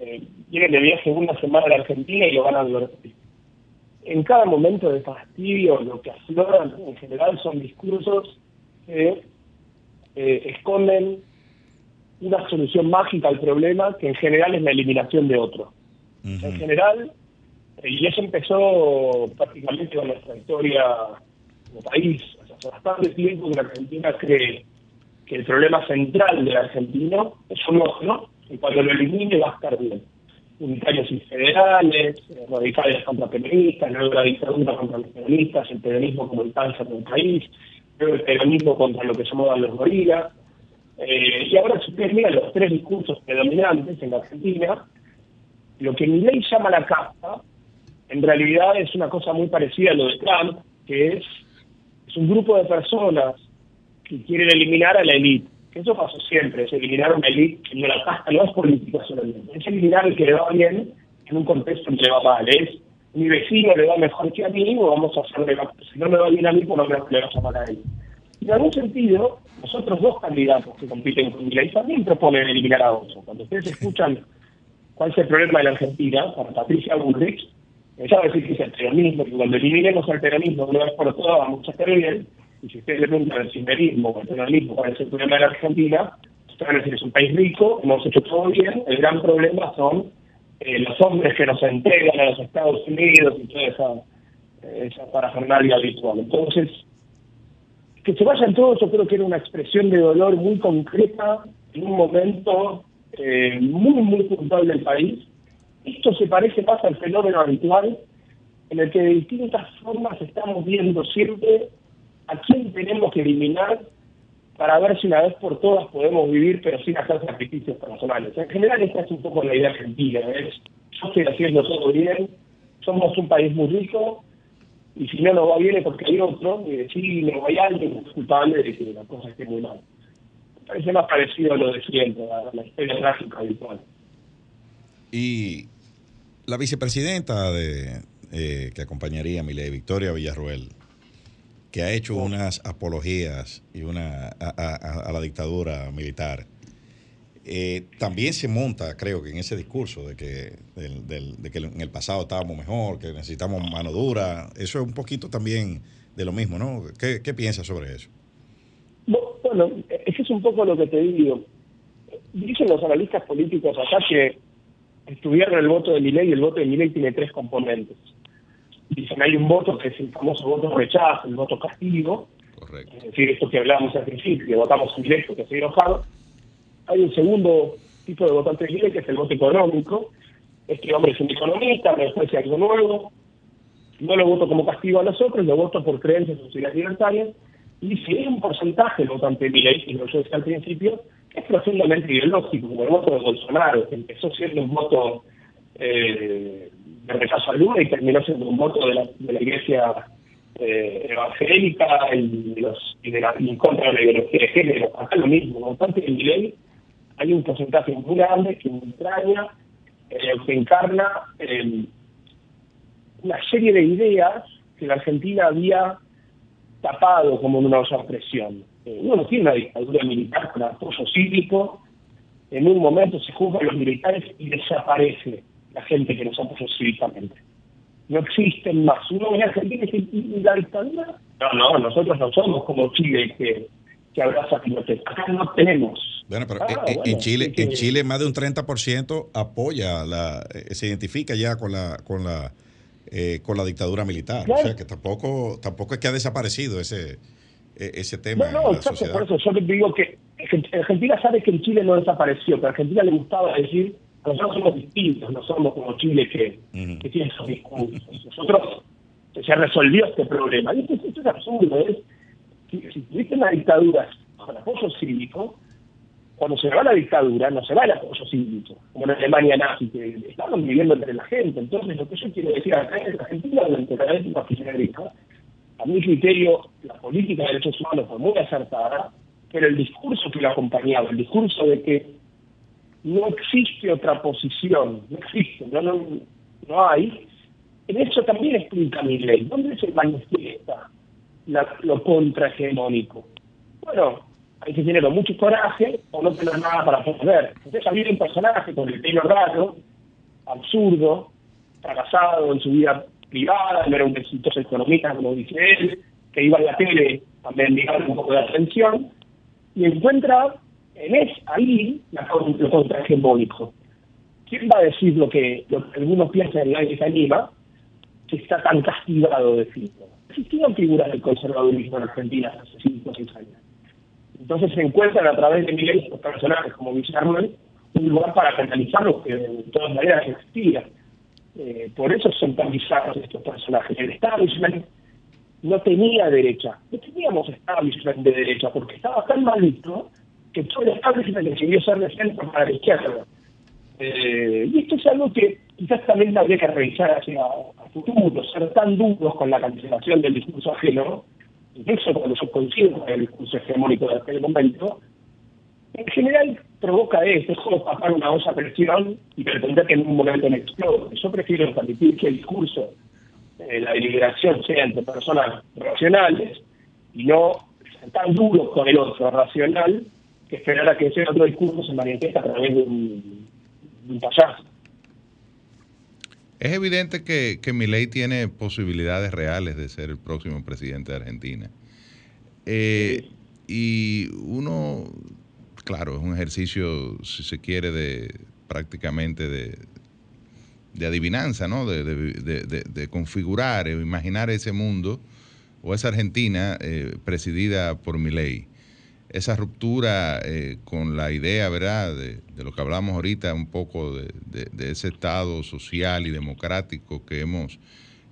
eh, vienen de viaje una semana a la Argentina y lo van a advertir. En cada momento de fastidio, lo que afloran en general son discursos que eh, esconden una solución mágica al problema, que en general es la eliminación de otro. En general, y eso empezó prácticamente con nuestra historia como país. hace bastante tiempo que la Argentina cree que el problema central del argentino es un ¿no? Y cuando lo elimine va a estar bien. Unitarios y federales, eh, radicales contra peronistas, luego la dictadura contra los peronistas, el peronismo como el cáncer del país, luego el peronismo contra lo que se los gorilas. Eh, y ahora si ustedes miran los tres discursos predominantes en la Argentina, lo que mi ley llama la casta en realidad es una cosa muy parecida a lo de Trump, que es, es un grupo de personas que quieren eliminar a la élite. Eso pasó siempre, es eliminar a una élite que no la casta, no es política solamente, es eliminar el que le va bien en un contexto en que va mal. Es mi vecino le va mejor que a mí, o vamos a hacerle, si no me va bien a mí, por lo menos le va a llamar a él. Y en algún sentido, los otros dos candidatos que compiten con Milei también proponen eliminar a otro. Cuando ustedes escuchan cuál es el problema de la Argentina, para Patricia Bullrich, ella va a decir que es el peronismo, que cuando eliminemos el peronismo una vez por todas vamos a estar bien, y si ustedes le preguntan al ciberismo o al peronismo cuál es el problema de la Argentina, ustedes van a decir es un país rico, hemos hecho todo bien, el gran problema son eh, los hombres que nos entregan a los Estados Unidos y toda esa, esa parafernalia habitual. Entonces, que se vayan todos, yo creo que era una expresión de dolor muy concreta en un momento eh, muy, muy puntual del país, esto se parece más al fenómeno habitual en el que de distintas formas estamos viendo siempre a quién tenemos que eliminar para ver si una vez por todas podemos vivir pero sin hacer sacrificios personales. En general esta es un poco la idea argentina, es yo estoy haciendo todo bien, somos un país muy rico y si no nos va bien es porque hay otro, y si no hay alguien culpable de que la cosa esté muy mal. parece más parecido a lo de siempre, a la historia trágica habitual. Y la vicepresidenta de, eh, que acompañaría a Milei, Victoria Villarruel, que ha hecho oh. unas apologías y una a, la dictadura militar, eh, también se monta, creo que en ese discurso de que, de que en el pasado estábamos mejor, que necesitamos mano dura. Eso es un poquito también de lo mismo, ¿no? ¿Qué, qué piensas sobre eso? Bueno, eso es un poco lo que te digo dicen los analistas políticos acá que estudiaron el voto de Milei y el voto de Milei tiene tres componentes. Dicen, hay un voto que es el famoso voto rechazo, el voto castigo, es decir, esto que hablábamos al principio, que votamos en directo, que estoy enojado. Hay un segundo tipo de votante Milei que es el voto económico, este hombre es un economista, me ofrece algo nuevo, no lo voto como castigo a los otros, lo voto por creencias sociales libertarias, y si hay un porcentaje de votante de Milei, y lo yo decía al principio, es profundamente ideológico, como el voto de Bolsonaro, que empezó siendo un voto eh, de rechazo a Lula y terminó siendo un voto de la, de la iglesia eh, evangélica y, de la, y contra la ideología de género. Acá lo mismo, votante de Milei, hay un porcentaje muy grande que entraña, eh, que encarna eh, una serie de ideas que la Argentina había tapado como en una olla presión. Eh, uno no tiene una dictadura militar con apoyo cívico, en un momento se juzgan los militares y desaparece la gente que nos apoyó cívicamente. No existen más. Uno en Argentina y la dictadura. No, no, nosotros no somos como Chile que, que abraza pilotes. Acá no tenemos. Bueno, pero ah, en, Chile, en Chile más de un 30% apoya, la, eh, se identifica ya con la, con la eh, con la dictadura militar. O sea que tampoco, tampoco es que ha desaparecido ese, e, ese tema. No, no, exacto, por eso yo te digo que Argentina sabe que en Chile no desapareció, pero a Argentina le gustaba decir, nosotros somos distintos, no somos como Chile que, que tiene esos discursos. Nosotros se resolvió este problema. Y esto, esto es absurdo, es si, si tuviste una dictadura con apoyo cívico, cuando se va la dictadura, no se va el apoyo cívico, como en Alemania nazi, que estaban viviendo entre la gente. Entonces, lo que yo quiero decir acá es que Argentina, durante la época kirchnerista, a mi criterio, la política de derechos humanos fue muy acertada, pero el discurso que lo acompañaba, el discurso de que no existe otra posición, no existe, no, no, no hay, en eso también explica mi ley. ¿Dónde se manifiesta la, lo contrahegemónico? Bueno, hay que tener mucho coraje o no tener nada para poder. Entonces había un personaje con el pelo raro, absurdo, fracasado en su vida privada, no era un exitoso economista como dice él, que iba a la tele a mendigar un poco de atención, y encuentra en es ahí la, lo contrahegemónico. ¿Quién va a decir lo que, lo que algunos piensan en la que anima, que está tan castigado de decirlo? Existían figuras del conservadurismo en Argentina hace 5 o 6 años entonces se encuentran a través de Miguel personajes como Guillermo un lugar para canalizarlos que de todas maneras existía. Eh, por eso son tan bizarros estos personajes. El establishment no tenía derecha. No teníamos establishment de derecha porque estaba tan mal visto que todo el establishment decidió ser de centro para la izquierda. Eh, y esto es algo que quizás también habría que revisar hacia a futuro, ser tan duros con la cancelación del discurso ajeno, incluso cuando yo coincido con el discurso hegemónico de aquel momento, en general provoca esto, es como pasar una olla a presión y pretender que en un momento no explote. Yo prefiero permitir que el discurso, eh, la deliberación sea entre personas racionales y no tan duros con el otro racional esperar a que ese otro discurso se manifieste a través de un, de un payaso. Es evidente que, que Milei tiene posibilidades reales de ser el próximo presidente de Argentina. Eh, y uno, claro, es un ejercicio, si se quiere, de prácticamente de, de adivinanza, ¿no? De, de, de, configurar o imaginar ese mundo o esa Argentina eh, presidida por Milei esa ruptura eh, con la idea, ¿verdad?, de, lo que hablamos ahorita, un poco de, ese Estado social y democrático que hemos,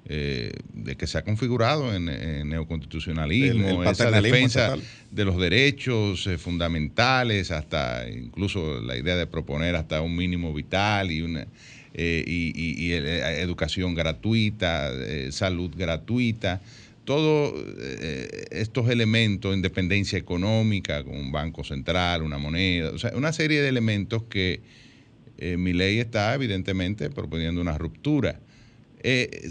eh, de que se ha configurado en, neoconstitucionalismo, esa defensa de los derechos eh, fundamentales, hasta incluso la idea de proponer hasta un mínimo vital y una y, educación gratuita, salud gratuita todos eh, estos elementos, independencia económica, con un banco central, una moneda, o sea, una serie de elementos que eh, mi ley está evidentemente proponiendo una ruptura. Eh,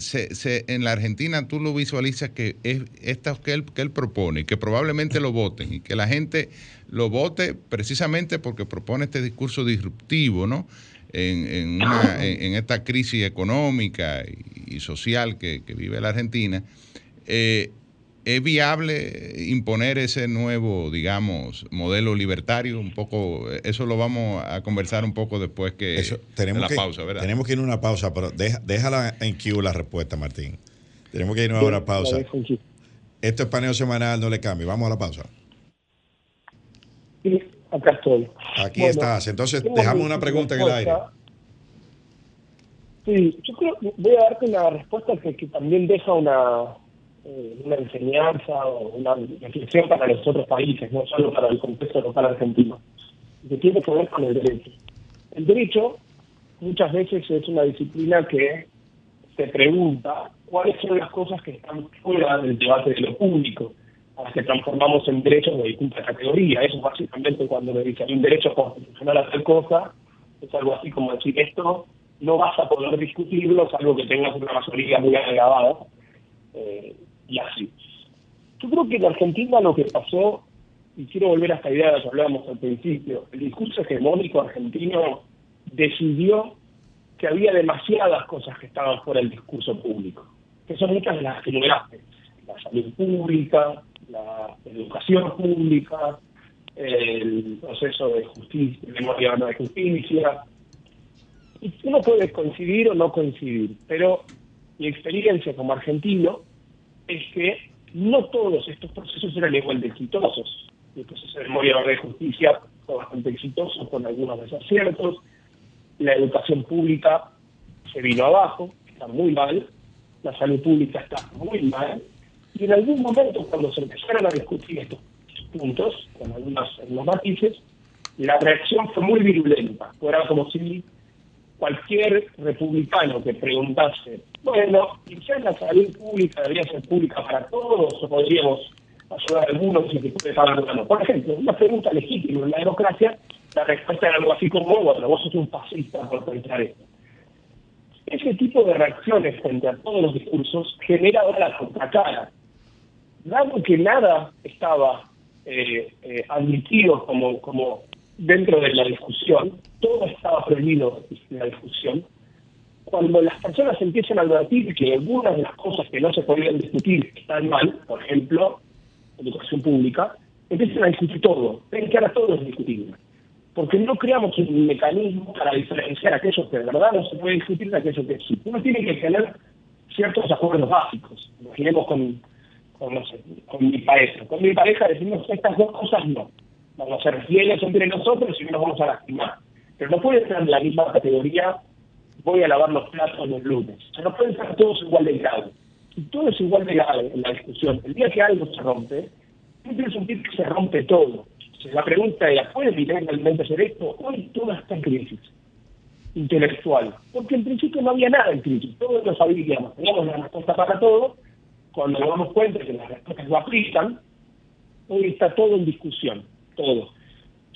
en la Argentina tú lo visualizas que es esto que él, que él propone, que probablemente lo voten y que la gente lo vote precisamente porque propone este discurso disruptivo, ¿no? En, esta crisis económica y, social que vive la Argentina eh, ¿Es viable imponer ese nuevo, digamos, modelo libertario? Un poco, eso lo vamos a conversar un poco después que tenemos la pausa, ¿verdad? Tenemos que ir a una pausa, pero déjala en Q la respuesta, Martín. Tenemos que irnos a una pausa. Esto es paneo semanal, no le cambie. Vamos a la pausa. Sí, acá estoy. Aquí estás. Entonces, dejamos una pregunta en el aire. Sí, yo creo voy a darte una respuesta que, que también deja una, eh, una enseñanza o una reflexión para los otros países, no solo para el contexto local argentino, que tiene que ver con el derecho. El derecho muchas veces es una disciplina que se pregunta cuáles son las cosas que están fuera del debate de lo público, las que transformamos en derechos de distinta categoría. Eso básicamente cuando me dicen un derecho constitucional a tal cosa, es algo así como decir esto no vas a poder discutirlo, salvo que tengas una mayoría muy agravada. Eh, y así. Yo creo que en Argentina lo que pasó, y quiero volver a esta idea de la que hablábamos al principio, el discurso hegemónico argentino decidió que había demasiadas cosas que estaban fuera del discurso público, que son muchas de las que la salud pública, la educación pública, el proceso de justicia, memoria de justicia. Y uno puede coincidir o no coincidir, pero mi experiencia como argentino es que no todos estos procesos eran igual de exitosos. El proceso de memoria de justicia fue bastante exitoso con algunos desaciertos. La educación pública se vino abajo, está muy mal. La salud pública está muy mal. Y en algún momento, cuando se empezaron a discutir estos puntos, con algunos, matices, la reacción fue muy virulenta. Era como si cualquier republicano que preguntase, bueno, quizás la salud pública debería ser pública para todos o podríamos ayudar a algunos y que puede pagar Por ejemplo, una pregunta legítima en la democracia, la respuesta era algo así como, bueno, vos sos un fascista por pensar esto. Ese tipo de reacciones frente a todos los discursos genera ahora la contracara. Dado que nada estaba eh, eh, admitido como, como dentro de la discusión, todo estaba prohibido la discusión, cuando las personas empiezan a advertir que algunas de las cosas que no se podían discutir están mal, por ejemplo, educación pública, empiezan a discutir todo. Ven que ahora todo es discutible. Porque no creamos un mecanismo para diferenciar aquello que de verdad no se puede discutir de aquello que sí. Uno tiene que tener ciertos acuerdos básicos. Imaginemos con, con mi pareja. Con mi pareja decimos estas dos cosas no vamos a ser fieles entre nosotros y no nos vamos a lastimar. Pero no puede ser en la misma categoría, voy a lavar los platos los lunes. O no pueden ser todos igual de grave. Y todo es igual de grave en la discusión. El día que algo se rompe, tiene que sentir que se rompe todo. O sea, la pregunta es, ¿puede realmente hacer esto? Hoy todo está en crisis intelectual. Porque en principio no había nada en crisis. Todos lo sabíamos. Teníamos la respuesta para todo. Cuando nos damos cuenta que las respuestas no aplican, hoy está todo en discusión todo.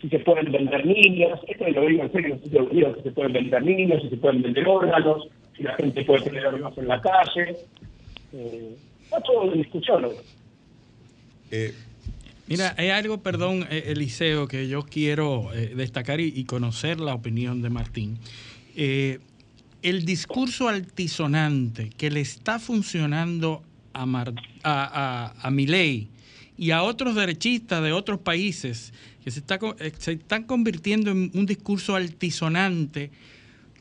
Si se pueden vender niños, esto lo digo en serio, si se pueden vender niños, si se pueden vender órganos, si la gente puede tener órganos en la calle. Eh, está todo en discusión. Eh, Mira, hay algo, perdón, eh, Eliseo, que yo quiero eh, destacar y, conocer la opinión de Martín. el discurso altisonante que le está funcionando a, Mar, a, a, a Milei y a otros derechistas de otros países que se, está, eh, se están convirtiendo en un discurso altisonante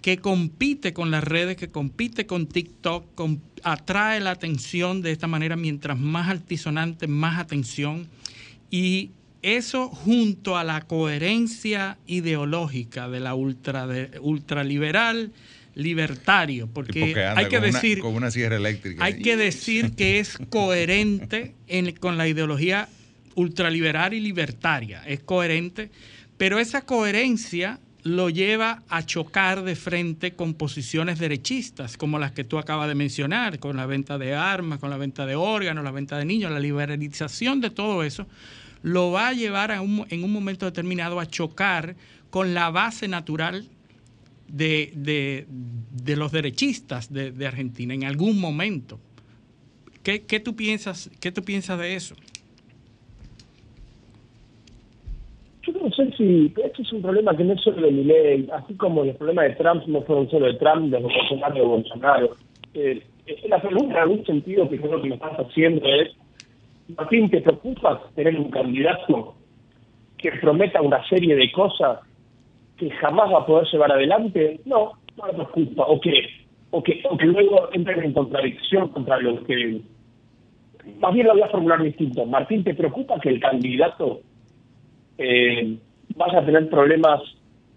que compite con las redes, que compite con TikTok, atrae la atención de esta manera, mientras más altisonante, más atención. Y eso junto a la coherencia ideológica de la ultra, de, ultraliberal, libertario, porque, hay que decir con una sierra eléctrica. Hay que decir que es coherente con la ideología ultraliberal y libertaria, es coherente, pero esa coherencia lo lleva a chocar de frente con posiciones derechistas, como las que tú acabas de mencionar, con la venta de armas, con la venta de órganos, la venta de niños, la liberalización de todo eso, lo va a llevar en un momento determinado a chocar con la base natural de, los derechistas de, Argentina en algún momento. ¿Qué, tú piensas, ¿Qué tú piensas de eso? Yo no sé si este es un problema que no es solo de mi ley, así como los problemas de Trump no fueron solo de Trump, de los de Bolsonaro. Eh, la pregunta en algún sentido que creo que me estás haciendo es Martín, ¿te preocupa tener un candidato que prometa una serie de cosas que jamás va a poder llevar adelante? No, no me preocupa. O que, o que, o que luego entren en contradicción contra lo que... Más bien lo voy a formular distinto. Martín, ¿te preocupa que el candidato eh, vaya a tener problemas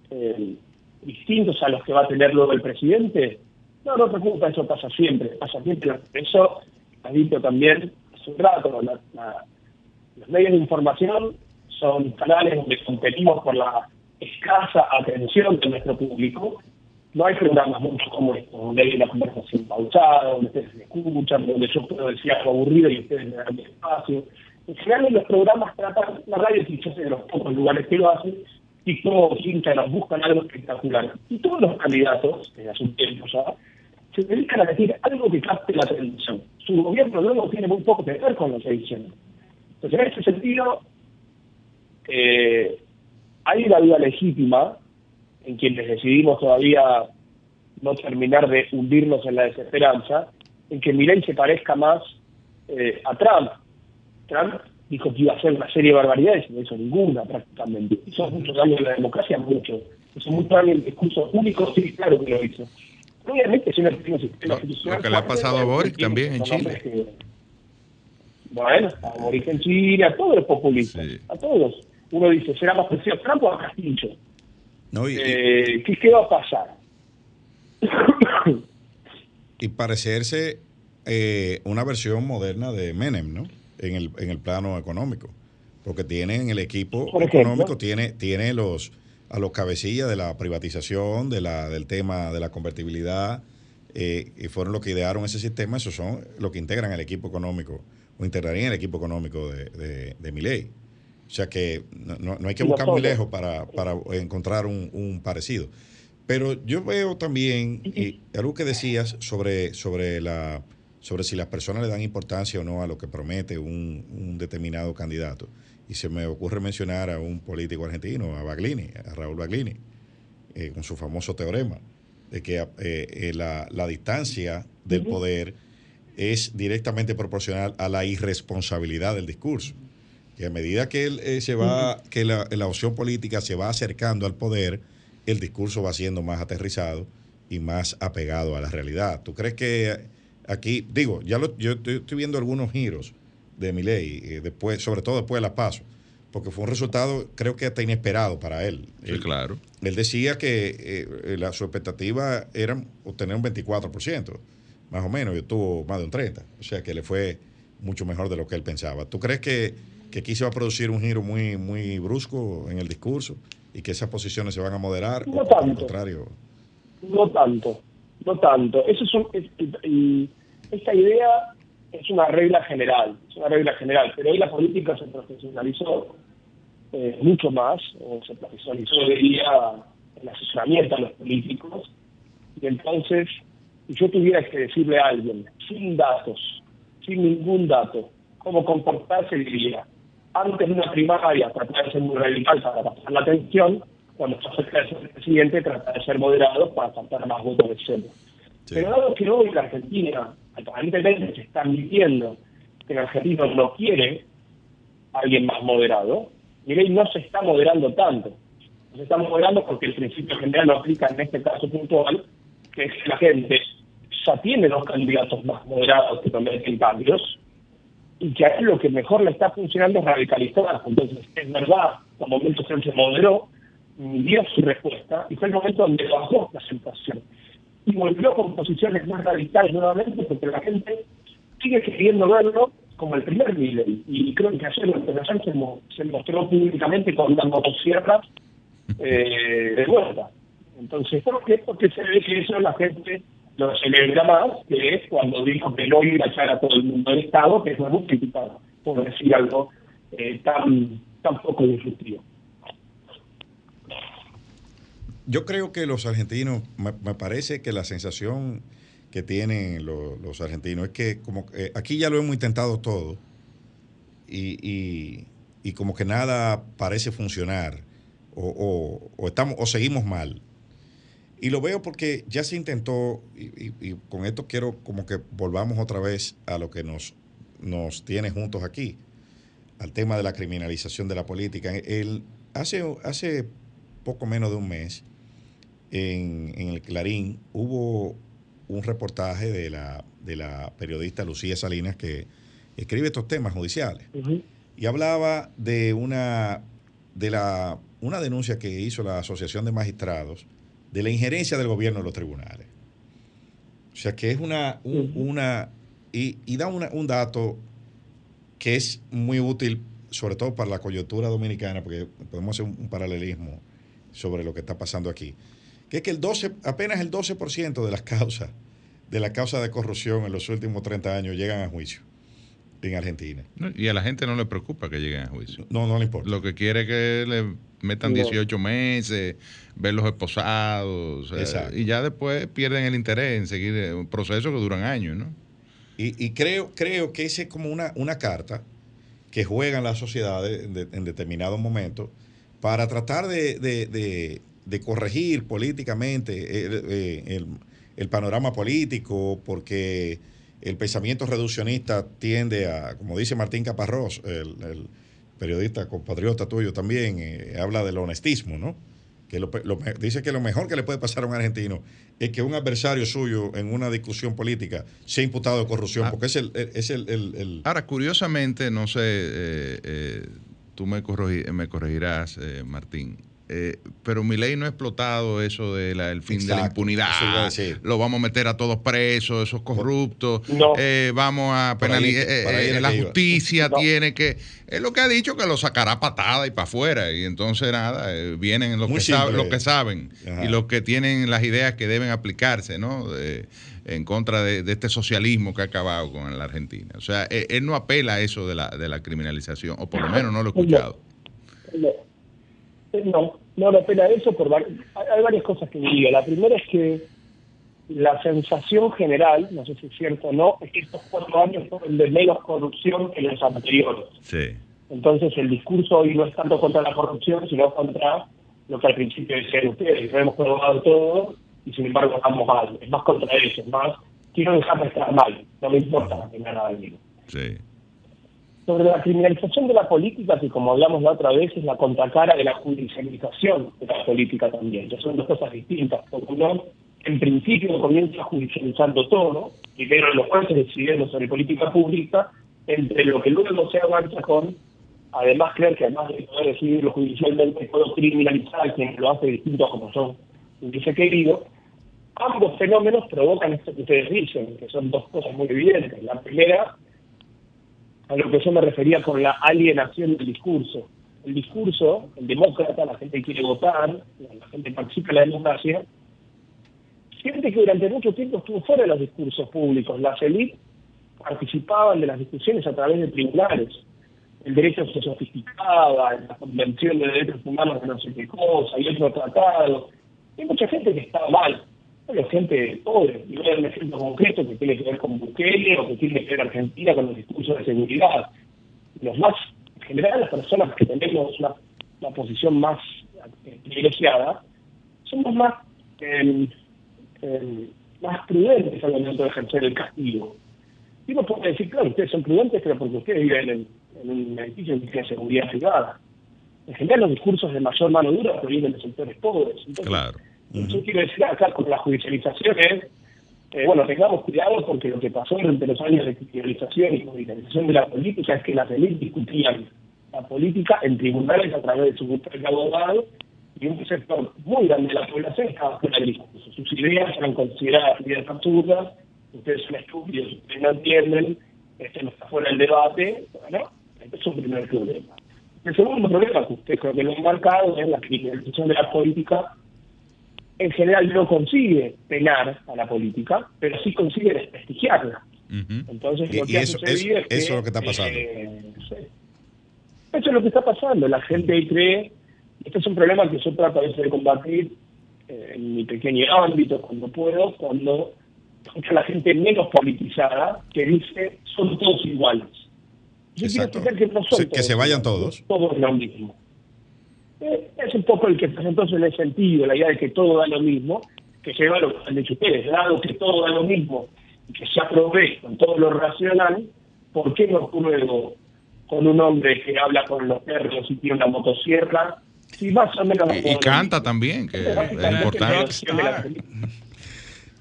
eh, distintos a los que va a tener luego el presidente? No, no te preocupa, eso pasa siempre, pasa siempre. Eso, ha dicho también hace un rato, los medios de información son canales donde competimos por la escasa atención de nuestro público. No hay programas mucho como estos, donde hay una conversación pausada, donde ustedes me escuchan, donde yo puedo decir algo aburrido y ustedes me dan mi espacio. En general, los programas tratan, la radio es de los pocos lugares que lo hacen, y todos nos buscan algo espectacular. Y todos los candidatos, desde hace un tiempo ya, se dedican a decir algo que capte la atención. Su gobierno luego tiene muy poco que ver con lo que. Entonces, en ese sentido, eh, hay una duda legítima en quienes decidimos todavía no terminar de hundirnos en la desesperanza, en que Milei se parezca más eh, a Trump. Trump dijo que iba a hacer una serie de barbaridades y no hizo ninguna prácticamente. Hizo muchos años en la democracia, mucho. Hizo mucho años el discurso único, sí, claro que lo hizo. Obviamente, si no tiene sistema Lo que le ha pasado a Boric también en Chile. bueno, a Boric en Chile, a todos los populistas, a todos. Uno dice, ¿será más preciso Trump o a Castillo? No, y, eh, ¿qué, ¿Qué va a pasar? y parecerse eh, una versión moderna de Menem, ¿no? En el, en el plano económico. Porque tiene en el equipo económico, tiene, tiene los a los cabecillas de la privatización, de la, del tema de la convertibilidad, eh, y fueron los que idearon ese sistema, esos son los que integran el equipo económico, o integrarían el equipo económico de, de, de mi ley. O sea que no, no hay que buscar muy lejos para, para encontrar un, un, parecido. Pero yo veo también y algo que decías sobre, sobre, la, sobre si las personas le dan importancia o no a lo que promete un, un determinado candidato. Y se me ocurre mencionar a un político argentino, a Baglini, a Raúl Baglini, eh, con su famoso teorema, de que eh, eh, la, la, distancia del poder es directamente proporcional a la irresponsabilidad del discurso. Y a medida que él eh, se va, que la, la, opción política se va acercando al poder, el discurso va siendo más aterrizado y más apegado a la realidad. ¿Tú crees que aquí, digo, ya lo, yo estoy, estoy viendo algunos giros de mi ley, eh, después, sobre todo después de la paso, porque fue un resultado, creo que hasta inesperado para él. Sí, él, claro. Él decía que eh, la, su expectativa era obtener un 24%, más o menos, y tuvo más de un 30%, o sea que le fue mucho mejor de lo que él pensaba. ¿Tú crees que que aquí se va a producir un giro muy, muy brusco en el discurso y que esas posiciones se van a moderar? No tanto. contrario? No tanto, no tanto. Eso es, y esta idea es una regla general, es una regla general, pero hoy la política se profesionalizó eh, mucho más, o se profesionalizó, diría, el asesoramiento a los políticos, y entonces, si yo tuviera que decirle a alguien, sin datos, sin ningún dato, cómo comportarse, diría, antes de una primaria tratar de ser muy radical para pasar la atención, cuando se acerca de ser presidente trata de ser moderado para captar más votos de centro. Pero dado que hoy la Argentina aparentemente se está admitiendo que el argentino no quiere a alguien más moderado, Miren, no se está moderando tanto. No se está moderando porque el principio general lo aplica en este caso puntual, que es que la gente ya tiene dos candidatos más moderados que prometen cambios, y que a lo que mejor le está funcionando es radicalizar. Entonces, es verdad, momentos él se moderó, dio su respuesta, y fue el momento donde bajó la situación. Y volvió con posiciones más radicales nuevamente, porque la gente sigue queriendo verlo como el primer líder. Y creo que ayer la se, se mostró públicamente con una motosierra eh, de vuelta. Entonces, ¿por qué? Porque se ve que eso la gente lo celebra más, que es cuando dijo que no iba a echar a todo el mundo del Estado, que es muy criticado, por decir algo eh, tan, tan poco disruptivo. Yo creo que los argentinos, me, parece que la sensación que tienen los, argentinos es que como eh, aquí ya lo hemos intentado todo y, y, y, como que nada parece funcionar o, o, estamos, o seguimos mal. Y lo veo porque ya se intentó, y, con esto quiero como que volvamos otra vez a lo que nos nos tiene juntos aquí, al tema de la criminalización de la política. El, hace, hace poco menos de un mes, en, el Clarín, hubo un reportaje de la, de la periodista Lucía Salinas que escribe estos temas judiciales. Y hablaba de una, de la, una denuncia que hizo la Asociación de Magistrados de la injerencia del gobierno en los tribunales. O sea que es una, una y, y da un dato que es muy útil, sobre todo para la coyuntura dominicana, porque podemos hacer un, paralelismo sobre lo que está pasando aquí, que es que el 12, apenas el 12% de las causas, de la causa de corrupción en los últimos 30 años llegan a juicio en Argentina. y a la gente no le preocupa que lleguen a juicio. No, no le importa. Lo que quiere es que le metan 18 meses, verlos esposados, y ya después pierden el interés en seguir un proceso que duran años, ¿no? Y, creo, creo que esa es como una, una carta que juegan las sociedades en, determinados momentos para tratar de, corregir políticamente el, el, panorama político, porque el pensamiento reduccionista tiende a, como dice Martín Caparrós, el, periodista compatriota tuyo también, eh, habla del honestismo, ¿no? Que dice que lo mejor que le puede pasar a un argentino es que un adversario suyo en una discusión política sea imputado de corrupción, ah. porque es el, es el, Ahora, curiosamente, no sé, eh, eh, tú me, me corregirás, Martín, eh, pero mi ley no ha explotado eso del fin de la impunidad. Lo vamos a meter a todos presos, esos corruptos. Eh, vamos a penalizar. Eh, la justicia tiene que. Es lo que ha dicho que lo sacará patada y para afuera. Y entonces, nada, vienen los que, los que, saben y los que tienen las ideas que deben aplicarse, ¿no? en contra de, este socialismo que ha acabado con la Argentina. O sea, él, no apela a eso de la, de la criminalización, o por lo menos no lo he escuchado. No, no me pena eso por hay varias cosas que diría. La primera es que la sensación general, no sé si es cierto o no, es que estos cuatro años fueron de menos corrupción que los anteriores. Sí. Entonces el discurso hoy no es tanto contra la corrupción, sino contra lo que al principio decían ustedes, hemos probado todo y sin embargo estamos mal. Es más contra eso, es más, quiero dejar de estar mal, no me importa que nada del Sí sobre la criminalización de la política, que como hablamos la otra vez, es la contracara de la judicialización de la política también. Son dos cosas distintas. Porque uno, en principio, comienza judicializando todo, primero los jueces decidiendo sobre política pública, entre lo que luego se avanza con, además, creer que además de poder decidirlo judicialmente, puedo criminalizar a quien lo hace distinto como son dice querido. Ambos fenómenos provocan esto que ustedes dicen, que son dos cosas muy evidentes. La primera a lo que yo me refería con la alienación del discurso. El discurso, el demócrata, la gente quiere votar, la gente participa en la democracia, siente que durante mucho tiempo estuvo fuera de los discursos públicos. Las élites participaban de las discusiones a través de tribunales. El derecho se sofisticaba, la Convención de Derechos Humanos de no sé qué cosa, y otro tratado. Hay mucha gente que estaba mal, hay gente pobre. Y voy a dar un ejemplo concreto que tiene que ver con Bukele o que tiene que ver Argentina con los discursos de seguridad. Los más, en general, las personas que tenemos una, posición más eh, privilegiada, somos más, eh, más prudentes al momento de ejercer el castigo. Y uno puede decir, claro, ustedes son prudentes, pero porque ustedes viven en, un edificio que tiene seguridad privada. En general, los discursos de mayor mano dura provienen de sectores pobres. claro yo quiero decir acá con la judicialización es, eh, bueno, tengamos cuidado porque lo que pasó durante los años de judicialización y judicialización de la política es que las élites discutían la política en tribunales a través de su grupo de abogados y un sector muy grande de la población estaba fuera del discurso. Sus ideas eran consideradas ideas absurdas, ustedes son estúpidos, ustedes no entienden, este no está fuera del debate, bueno, este es un primer problema. El segundo problema que usted creo que lo han marcado es la criminalización de la política en general no consigue penar a la política, pero sí consigue desprestigiarla. Entonces, lo que eso, es, que, eso es lo que está pasando. Eh, eso es lo que está pasando. La gente cree, este es un problema que yo trato a veces de combatir eh, en mi pequeño ámbito, cuando puedo, cuando escucho a la gente menos politizada que dice, son todos iguales. Yo Exacto. que no son Que se vayan todos. Todos lo mismo. Eh, es un poco el que presentó en el sentido, la idea de que todo da lo mismo, que lleva lo que han dicho ustedes, dado que todo da lo mismo y que se aprobé con todo lo racional, ¿por qué no pruebo con un hombre que habla con los perros y tiene una motosierra? Si más o menos... Y, canta también, que es importante.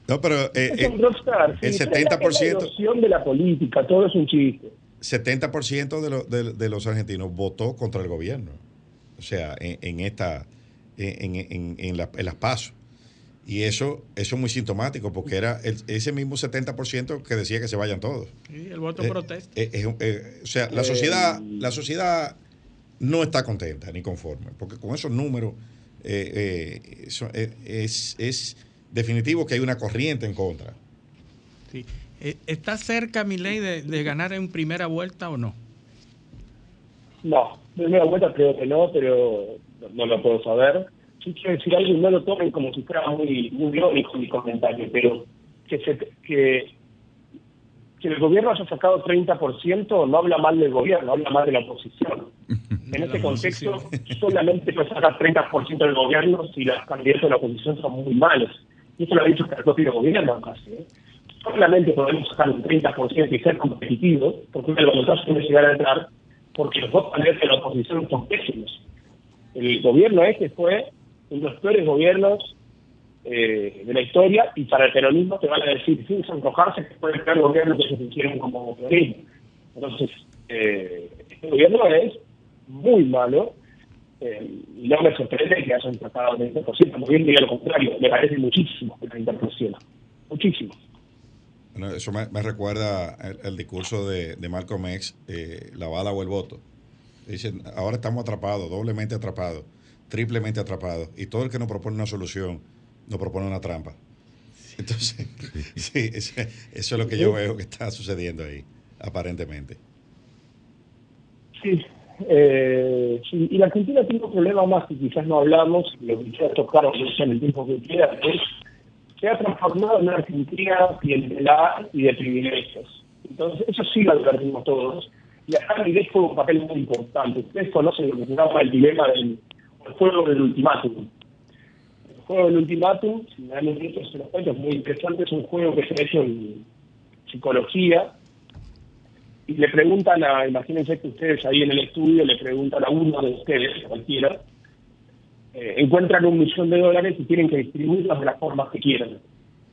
No, pero eh, es un rockstar, el 70% la de la política, todo es un chiste. 70% de, lo, de, de, los argentinos votó contra el gobierno. O sea, en, en esta en, en, en, la, en las pasos. Y eso, eso es muy sintomático porque era ese mismo 70% que decía que se vayan todos. Sí, el voto protesta. o sea, la sociedad, la sociedad no está contenta ni conforme, porque con esos números es, es definitivo que hay una corriente en contra. Sí. ¿Está cerca mi ley de, de ganar en primera vuelta o no? No, primera vuelta creo que no, pero no lo puedo saber sí quiero decir algo y no lo tomen como si fuera muy, muy lógico mi comentario, pero que, se, que, que el gobierno haya sacado 30% no habla mal del gobierno, habla mal de la oposición. En este contexto, solamente puede sacar 30% del gobierno si los candidatos de la oposición son muy malos. Y eso lo ha dicho el propio gobierno casi. ¿eh? Solamente podemos sacar un 30% y ser competitivos, porque el los puede llegar a entrar, porque los dos candidatos de la oposición son pésimos. El gobierno este fue uno de los peores gobiernos eh, de la historia y para el peronismo te van a decir sin sonrojarse que fue el peor gobierno que se hicieron como peronismo. Entonces, eh, este gobierno es muy malo eh, y no me sorprende que hayan tratado el 20%, muy bien diría lo contrario, me parece muchísimo el 30%, muchísimo. Eso me, recuerda el, discurso de, de Malcolm X, la bala o el voto. Dicen, ahora estamos atrapados, doblemente atrapados triplemente atrapado Y todo el que nos propone una solución, nos propone una trampa. Entonces, sí, eso, es lo que yo veo que está sucediendo ahí, aparentemente. Sí, eh, sí, y la Argentina tiene un problema más que quizás no hablamos, lo quisiera tocar en el tiempo que queda, es se ha transformado en una Argentina clientelar y de privilegios. Entonces, eso sí lo advertimos todos. Y acá el juega un papel muy importante. Ustedes conocen lo que se llama el dilema del el juego del ultimátum. El juego del ultimátum, si me dan un minuto, los cuento, es muy interesante, es un juego que se hecho en psicología, y le preguntan a, imagínense que ustedes ahí en el estudio le preguntan a uno de ustedes, cualquiera, eh, encuentran un millón de dólares y tienen que distribuirlos de las formas que quieran.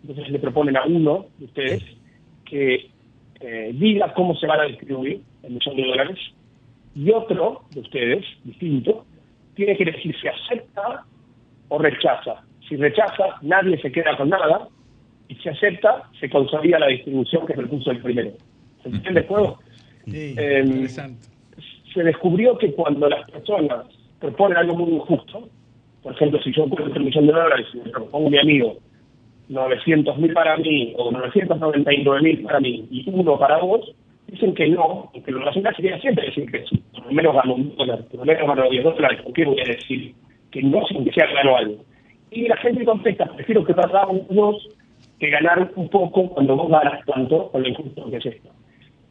Entonces le proponen a uno de ustedes que eh, diga cómo se van a distribuir el millón de dólares y otro de ustedes, distinto, tiene que decir si acepta o rechaza. Si rechaza, nadie se queda con nada, y si acepta, se consolida la distribución que propuso el primero. ¿Se entiende el juego? Sí, em, se descubrió que cuando las personas proponen algo muy injusto, por ejemplo, si yo encuentro un millón de dólares y me propongo a mi amigo 900 mil para mí o 999 mil para mí y uno para vos, dicen que no, que lo racional sería siempre decir que sí, por lo menos gano un dólar, por lo menos gano 10 dólares, ¿por qué voy a decir que no sin que sea gano algo? Y la gente contesta, prefiero que dos que ganar un poco cuando vos ganas tanto con lo injusto que es esto.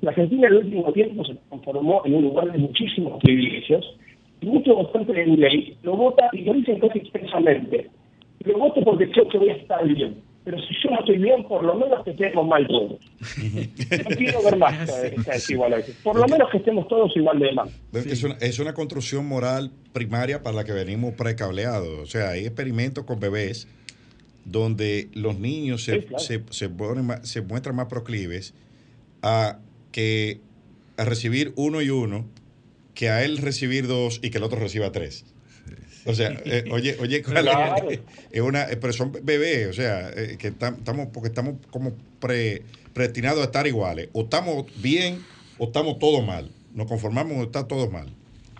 La Argentina en el último tiempo se transformó en un lugar de muchísimos privilegios y muchos votantes de ley lo votan y lo dicen casi expresamente. Lo voto porque creo que voy a estar bien pero si yo no estoy bien, por lo menos que estemos mal todos. No quiero ver más Por lo menos que estemos todos igual de mal. Es, una, es una construcción moral primaria para la que venimos precableados. O sea, hay experimentos con bebés donde los niños se, se, se, se muestran más proclives a que a recibir uno y uno que a él recibir dos y que el otro reciba tres. O sea, eh, oye, oye, es una, pero son bebés, o sea, eh, que estamos, porque estamos como pre, predestinados a estar iguales. O estamos bien o estamos todos mal. Nos conformamos o está todos mal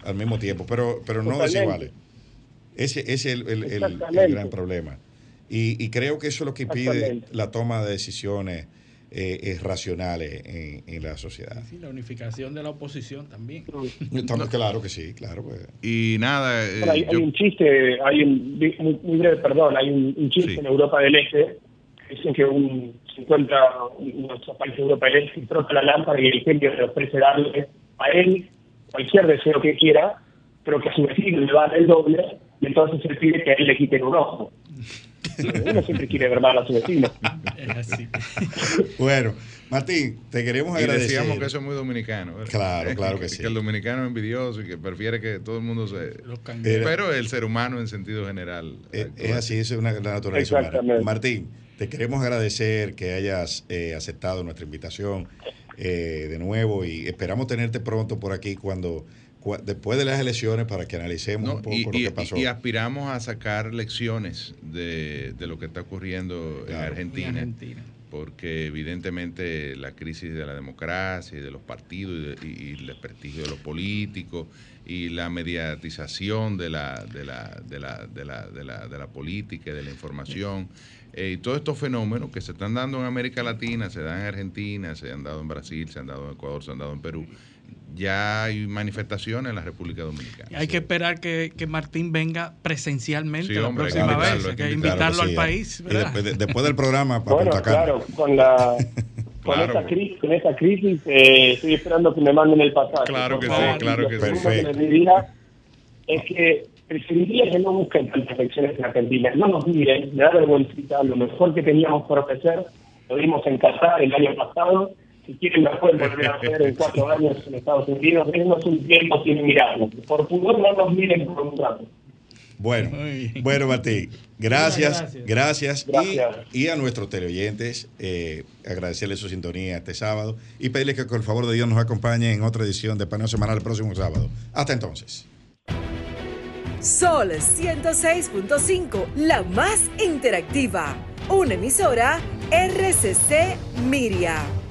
al mismo tiempo, pero, pero no desiguales. Ese, ese es el, el, el, gran problema. Y, y, creo que eso es lo que impide la toma de decisiones eh, racionales en, la sociedad. Sí, la unificación de la oposición también. claro que sí, claro. Pues. Y nada. Eh, hay, un chiste, hay un, muy, breve, perdón, hay un, chiste en Europa del Este dicen que un, se encuentra un país de Europa del Este y trota la lámpara y el genio le ofrece darle a él cualquier deseo que quiera, pero que a su vecino le va a dar el doble, y entonces él pide que a él le quiten un ojo. Uno siempre quiere ver mal a su vecino. Es así. Bueno, Martín, te queremos Y agradecer. decíamos que eso es muy dominicano. ¿verdad? Claro, claro que sí. Que el dominicano es envidioso y que prefiere que todo el mundo se... Pero el ser humano en sentido general. Eh, Es así, eso es una la naturaleza humana. Exactamente. Martín, te queremos agradecer que hayas eh, aceptado nuestra invitación eh, de nuevo y esperamos tenerte pronto por aquí cuando cua- después de las elecciones para que analicemos No, un poco y, lo y- que pasó. y aspiramos a sacar lecciones de, de lo que está ocurriendo en Claro. Argentina, En Argentina. porque evidentemente la crisis de la democracia y de los partidos y, de- y- y el desprestigio de los políticos y la mediatización de la, de la, de la, de la, de la, de la política y de la información eh, y todos estos fenómenos que se están dando en América Latina, se dan en Argentina, se han dado en Brasil, se han dado en Ecuador, se han dado en Perú. Ya hay manifestaciones en la República Dominicana. Hay que esperar que, que Martín venga presencialmente Sí, la hombre, próxima vez. hay Hay que invitarlo, Claro al sí, país. Después, de- después del programa, para Bueno, claro, con la con Claro. esta crisis, con esta crisis eh, estoy esperando que me manden el pasaje. Claro que favor. sí, claro que sí. que les diría es que preferiría que no busquen tantas elecciones en Argentina. No nos miren, me da vergüenza. Lo mejor que teníamos por ofrecer lo vimos en Qatar el año pasado. Si quieren, lo pueden volver a hacer en cuatro años en Estados Unidos. Denos un tiempo sin mirarnos. Por favor, no nos miren por un rato. Bueno, bueno, Martín, gracias, gracias. Gracias. Y, y a nuestros teleoyentes, eh, agradecerles su sintonía este sábado y pedirles que con el favor de Dios nos acompañen en otra edición de Paneo Semanal el próximo sábado. Hasta entonces. Sol 106.5, la más interactiva. Una emisora RCC Miria.